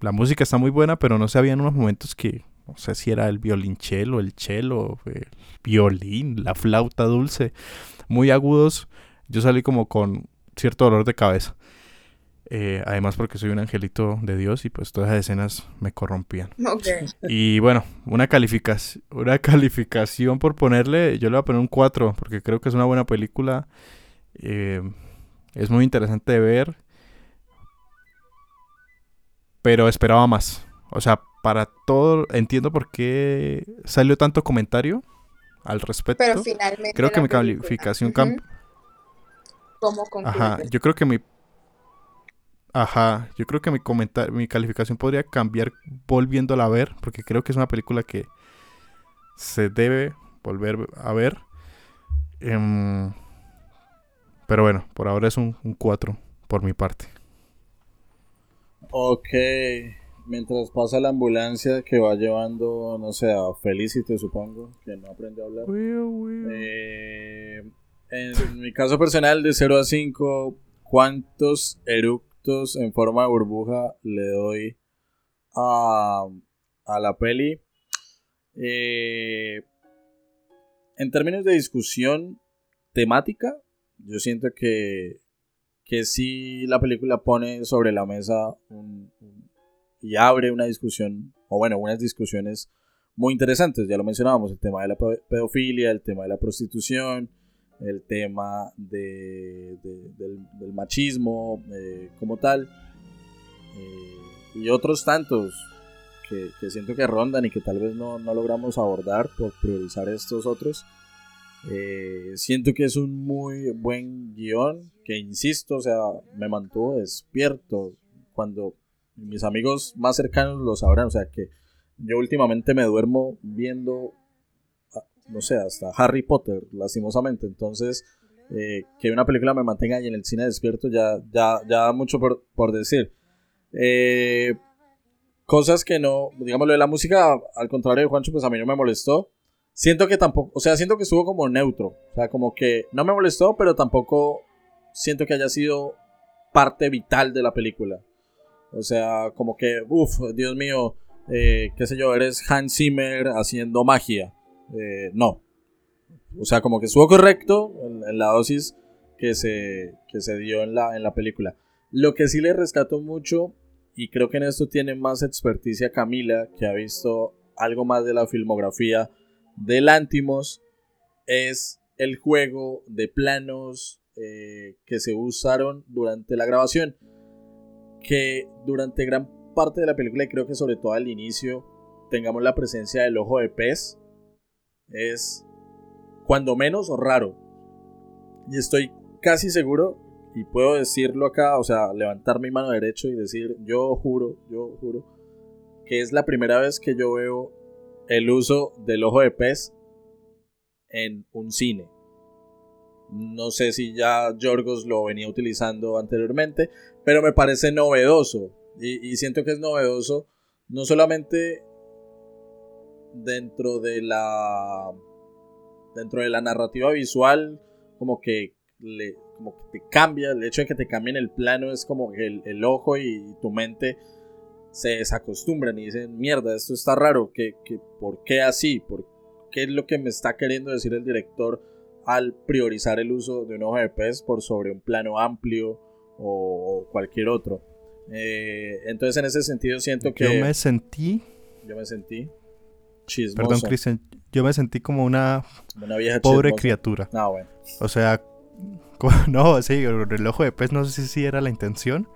la música está muy buena, pero no sé, había unos momentos que no sé si era el violonchelo, el cello, el violín, la flauta dulce, muy agudos. Yo salí como con cierto dolor de cabeza. Eh, además porque soy un angelito de Dios y pues todas esas escenas me corrompían. Y bueno, una, calificación, una calificación por ponerle, yo le voy a poner un 4 porque creo que es una buena película. Eh, es muy interesante de ver. pero esperaba más. O sea, para todo, entiendo por qué salió tanto comentario al respecto. Pero finalmente. Creo que mi película. calificación cam- ¿Cómo Ajá, yo creo que mi Ajá, yo creo que mi comenta- mi calificación podría cambiar volviéndola a ver, porque creo que es una película que se debe volver a ver. Em, pero bueno, por ahora es un, un 4 por mi parte. Ok. Mientras pasa la ambulancia que va llevando, no sé, a Felicity, supongo, que no aprende a hablar. Eh, en mi caso personal, de 0 a 5, ¿cuántos eructos en forma de burbuja le doy a, a la peli? Eh, en términos de discusión temática, yo siento que, que sí la película pone sobre la mesa un- y abre una discusión, o bueno, unas discusiones muy interesantes, ya lo mencionábamos, el tema de la pe- pedofilia, el tema de la prostitución, el tema de, de- del, machismo eh, como tal, eh, y otros tantos que, que siento que rondan y que tal vez no, no logramos abordar por priorizar estos otros. Eh, siento que es un muy buen guion, que insisto, o sea, me mantuvo despierto cuando mis amigos más cercanos lo sabrán, o sea, que yo últimamente me duermo viendo, no sé, hasta Harry Potter, lastimosamente, entonces eh, que una película me mantenga ahí en el cine despierto ya, ya, ya da mucho por, por decir. Eh, cosas que no, digamos, lo de la música, al contrario de Juancho, pues a mí no me molestó. Siento que tampoco, o sea, siento que estuvo como neutro. O sea, como que no me molestó, pero tampoco siento que haya sido parte vital de la película. O sea, como que, uff, Dios mío, eh, qué sé yo, eres Hans Zimmer haciendo magia. Eh, no. O sea, como que estuvo correcto en, la dosis que se, que se dio en la, en la película. Lo que sí le rescato mucho, y creo que en esto tiene más experticia Camila, que ha visto algo más de la filmografía de Lantimos, es el juego de planos eh, que se usaron durante la grabación. Que durante gran parte de la película, y creo que sobre todo al inicio, tengamos la presencia del ojo de pez. Es cuando menos raro. Y estoy casi seguro, y puedo decirlo acá, o sea, levantar mi mano derecha y decir, yo juro, yo juro, que es la primera vez que yo veo el uso del ojo de pez en un cine. No sé si ya Yorgos lo venía utilizando anteriormente, pero me parece novedoso. Y, y siento que es novedoso no solamente dentro de la dentro de la narrativa visual como que le, como que te cambia el hecho de que te cambien el plano es como que el, el ojo y, tu mente se desacostumbran y dicen mierda esto está raro que, que por qué así por qué es lo que me está queriendo decir el director al priorizar el uso de un ojo de pez por sobre un plano amplio o, cualquier otro eh, entonces en ese sentido siento que Yo me sentí, yo me sentí chismoso perdón Cristian, yo me sentí como una como una vieja pobre chismosa. criatura. Ah, bueno. O sea, no, sí, el ojo de pez no sé si era la intención.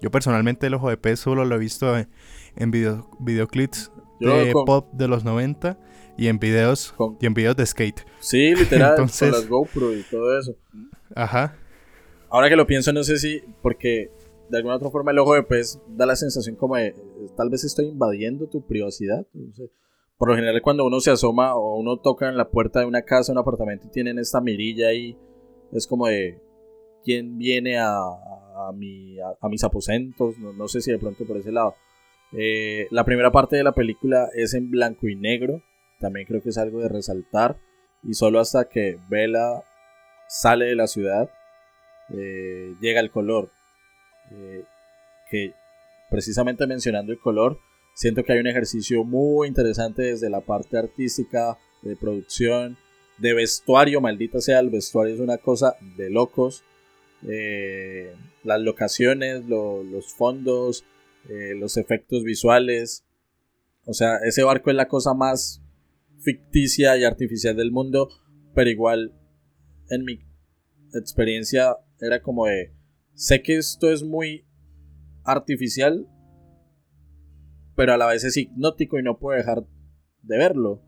Yo personalmente el ojo de pez solo lo he visto en, en video- videoclips Yo de con- pop de los 90 y en videos Con- y en videos de skate. Sí, literal, Entonces- con las GoPro y todo eso. Ajá. Ahora que lo pienso, no sé si, porque de alguna otra forma el ojo de pez da la sensación como de, tal vez estoy invadiendo tu privacidad. no sé. Por lo general cuando uno se asoma o uno toca en la puerta de una casa, un apartamento y tienen esta mirilla ahí, es como de, ¿quién viene a, a, mi- a- a mis aposentos? No, no sé si de pronto por ese lado. Eh, la primera parte de la película es en blanco y negro, también creo que es algo de resaltar. Y solo hasta que Bella sale de la ciudad, eh, llega el color. Eh, que precisamente mencionando el color, siento que hay un ejercicio muy interesante desde la parte artística, de producción, de vestuario, maldita sea, el vestuario es una cosa de locos. Eh, las locaciones, lo- los fondos, eh, los efectos visuales. O sea, ese barco es la cosa más ficticia y artificial del mundo, pero igual en mi experiencia era como de, sé que esto es muy artificial, pero a la vez es hipnótico y no puede dejar de verlo.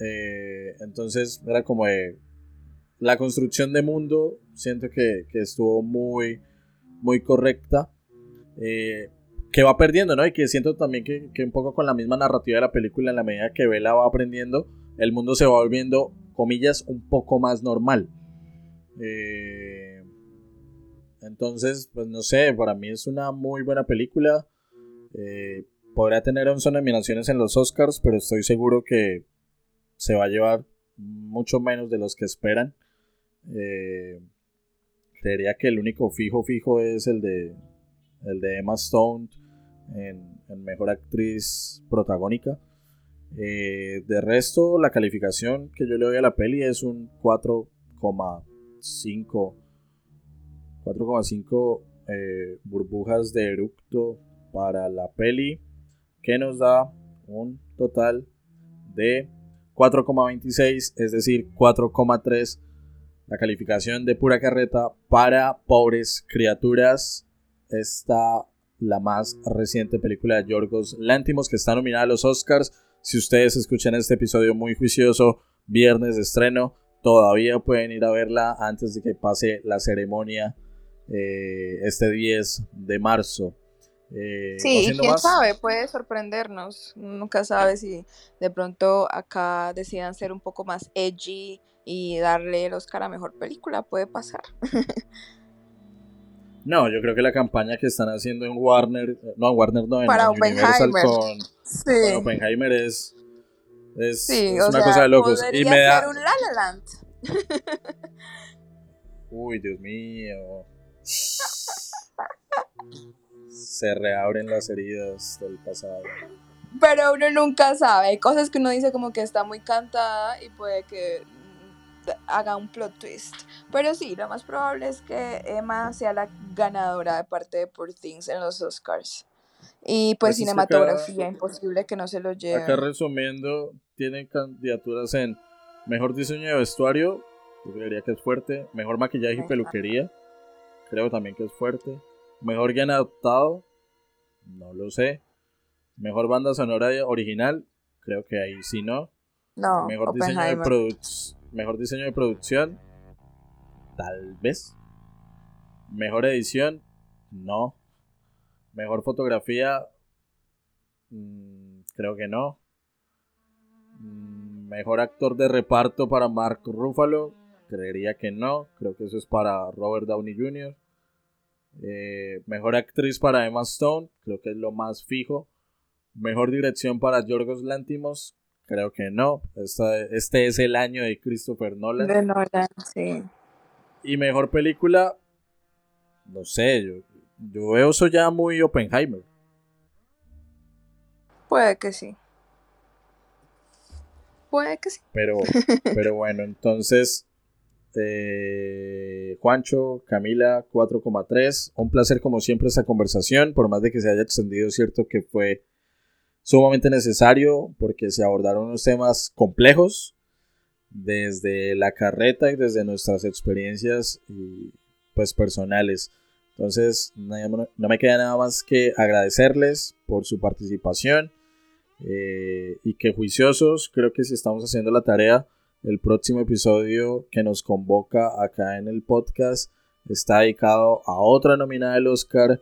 Eh, entonces era como de, la construcción de mundo, siento que, estuvo muy, muy correcta. Eh, que va perdiendo, ¿no? Y que siento también que, un poco con la misma narrativa de la película, en la medida que Bella va aprendiendo, el mundo se va volviendo, comillas, un poco más normal. Eh, entonces, pues no sé, para mí es una muy buena película. Eh, podría tener 11 nominaciones en los Oscars, pero estoy seguro que se va a llevar mucho menos de los que esperan. Eh, creería que el único fijo fijo es el de el de Emma Stone en, Mejor Actriz Protagónica. Eh, de resto, la calificación que yo le doy a la peli es un 4,5 4,5 eh, burbujas de eructo para la peli que nos da un total de 4,26 es decir 4,3 la calificación de pura carreta para pobres criaturas está la más reciente película de Yorgos Lántimos que está nominada a los Oscars. Si ustedes escuchan este episodio muy juicioso, viernes de estreno, todavía pueden ir a verla antes de que pase la ceremonia eh, este 10 de marzo. Eh, sí, quién sabe, puede sorprendernos. Nunca sabe si de pronto acá decidan ser un poco más edgy y darle el Oscar a mejor película, puede pasar. No, yo creo que la campaña que están haciendo en Warner, no, en Warner no, en Para Universal con, sí. Oppenheimer es, es, una cosa de locos. Y me da... un La La Land. Uy, Dios mío. Se reabren las heridas del pasado. Pero uno nunca sabe. Hay cosas que uno dice como que está muy cantada y puede que haga un plot twist. Pero sí, lo más probable es que Emma sea la ganadora de parte de Poor Things en los Oscars. Y pues, pues cinematografía, imposible que no se lo lleve. Acá resumiendo, tienen candidaturas en mejor diseño de vestuario, yo creería que es fuerte. Mejor maquillaje y peluquería, creo también que es fuerte. Mejor guion adaptado, no lo sé. Mejor banda sonora original, creo que ahí sí no. No, mejor diseño de producción Mejor diseño de producción, tal vez. Mejor edición, no. Mejor fotografía, mm, creo que no. Mm, mejor actor de reparto para Mark Ruffalo, creería que no. Creo que eso es para Robert Downey Jr. Eh, mejor actriz para Emma Stone, creo que es lo más fijo. Mejor dirección para Yorgos Lantimos, Creo que no. este es el año de Christopher Nolan. De Nolan, sí. Y mejor película, no sé, yo, yo veo eso ya muy Oppenheimer. Puede que sí. Puede que sí. Pero, pero bueno, entonces, eh, Juancho, Camila, 4,3. Un placer como siempre esta conversación, por más de que se haya extendido, cierto que fue sumamente necesario porque se abordaron unos temas complejos desde la carreta y desde nuestras experiencias y pues personales. Entonces no, me queda nada más que agradecerles por su participación eh, y que juiciosos creo que si estamos haciendo la tarea el próximo episodio que nos convoca acá en el podcast está dedicado a otra nominada del Oscar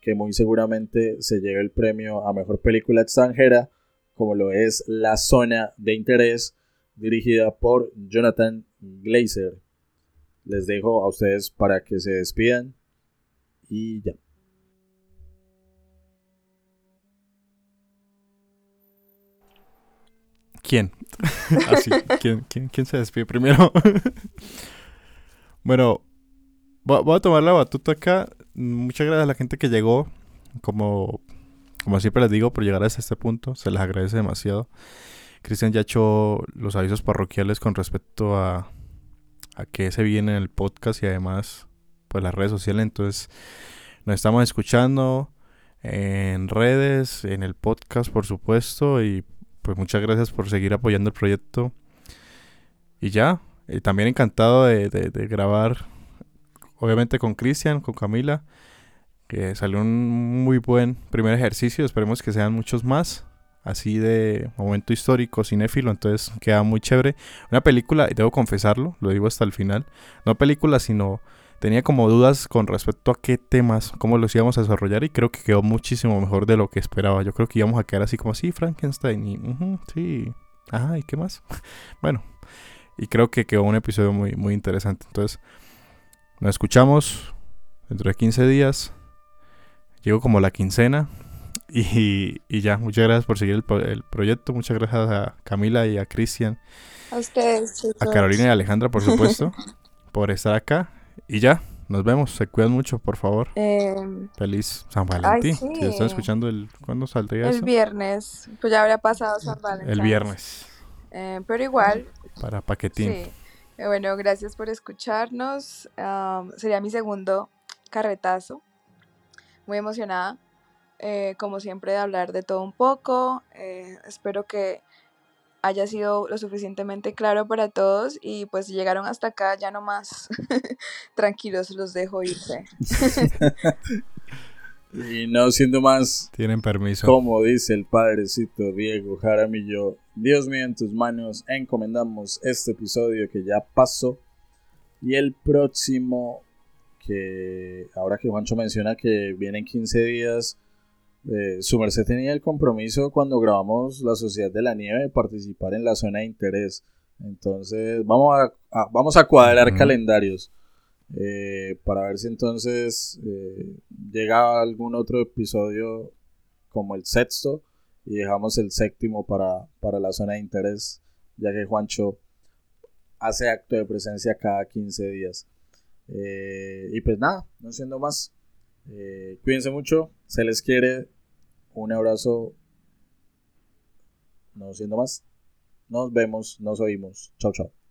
que muy seguramente se lleve el premio a Mejor Película Extranjera, como lo es La Zona de Interés, dirigida por Jonathan Glazer. Les dejo a ustedes para que se despidan y ya. ¿Quién? Así, ¿quién, quién se despide primero? bueno, voy a tomar la batuta acá muchas gracias a la gente que llegó. Como, como siempre les digo, por llegar hasta este punto. Se les agradece demasiado. Cristian ya hecho los avisos parroquiales con respecto a, a qué se viene en el podcast y además pues las redes sociales. Entonces nos estamos escuchando en redes, en el podcast por supuesto. Y pues muchas gracias por seguir apoyando el proyecto. Y ya, eh, también encantado de, de grabar obviamente con Cristian, con Camila. que salió un muy buen primer ejercicio. Esperemos que sean muchos más. Así de momento histórico, cinéfilo. Entonces queda muy chévere. Una película, y debo confesarlo, lo digo hasta el final. No película, sino tenía como dudas con respecto a qué temas, cómo los íbamos a desarrollar. Y creo que quedó muchísimo mejor de lo que esperaba. Yo creo que íbamos a quedar así como así, Frankenstein. Y sí. Ajá, ¿y qué más? bueno, y creo que quedó un episodio muy, muy interesante. Entonces, nos escuchamos dentro de 15 días. Llego como la quincena. Y, ya, muchas gracias por seguir el, proyecto. Muchas gracias a Camila y a Cristian. A ustedes, chicos. A Carolina y a Alejandra, por supuesto, por estar acá. Y ya, nos vemos. Se cuidan mucho, por favor. Em, Feliz San Valentín. Si están escuchando, el, ¿cuándo saldría el viernes. Pues ya habría pasado San Valentín. El viernes. Eh, pero igual. Para paquetín. Sí. Eh, bueno, gracias por escucharnos. sería mi segundo carretazo. Muy emocionada. Eh, como siempre, de hablar de todo un poco. espero que haya sido lo suficientemente claro para todos y pues llegaron hasta acá ya no más. Tranquilos los dejo irse. y no siendo más tienen permiso. como dice el padrecito Diego Jaramillo Dios mío en tus manos encomendamos este episodio que ya pasó. Y el próximo que ahora que Juancho menciona que vienen 15 días eh, su merced tenía el compromiso cuando grabamos La Sociedad de la Nieve de participar en la zona de interés. Entonces, vamos a, vamos a cuadrar calendarios eh, para ver si entonces eh, llega algún otro episodio como el sexto y dejamos el séptimo para, para la zona de interés, ya que Juancho hace acto de presencia cada 15 días. y pues nada, no siendo más, cuídense mucho, se les quiere, un abrazo. No siendo más. Nos vemos, nos oímos. Chao, chao.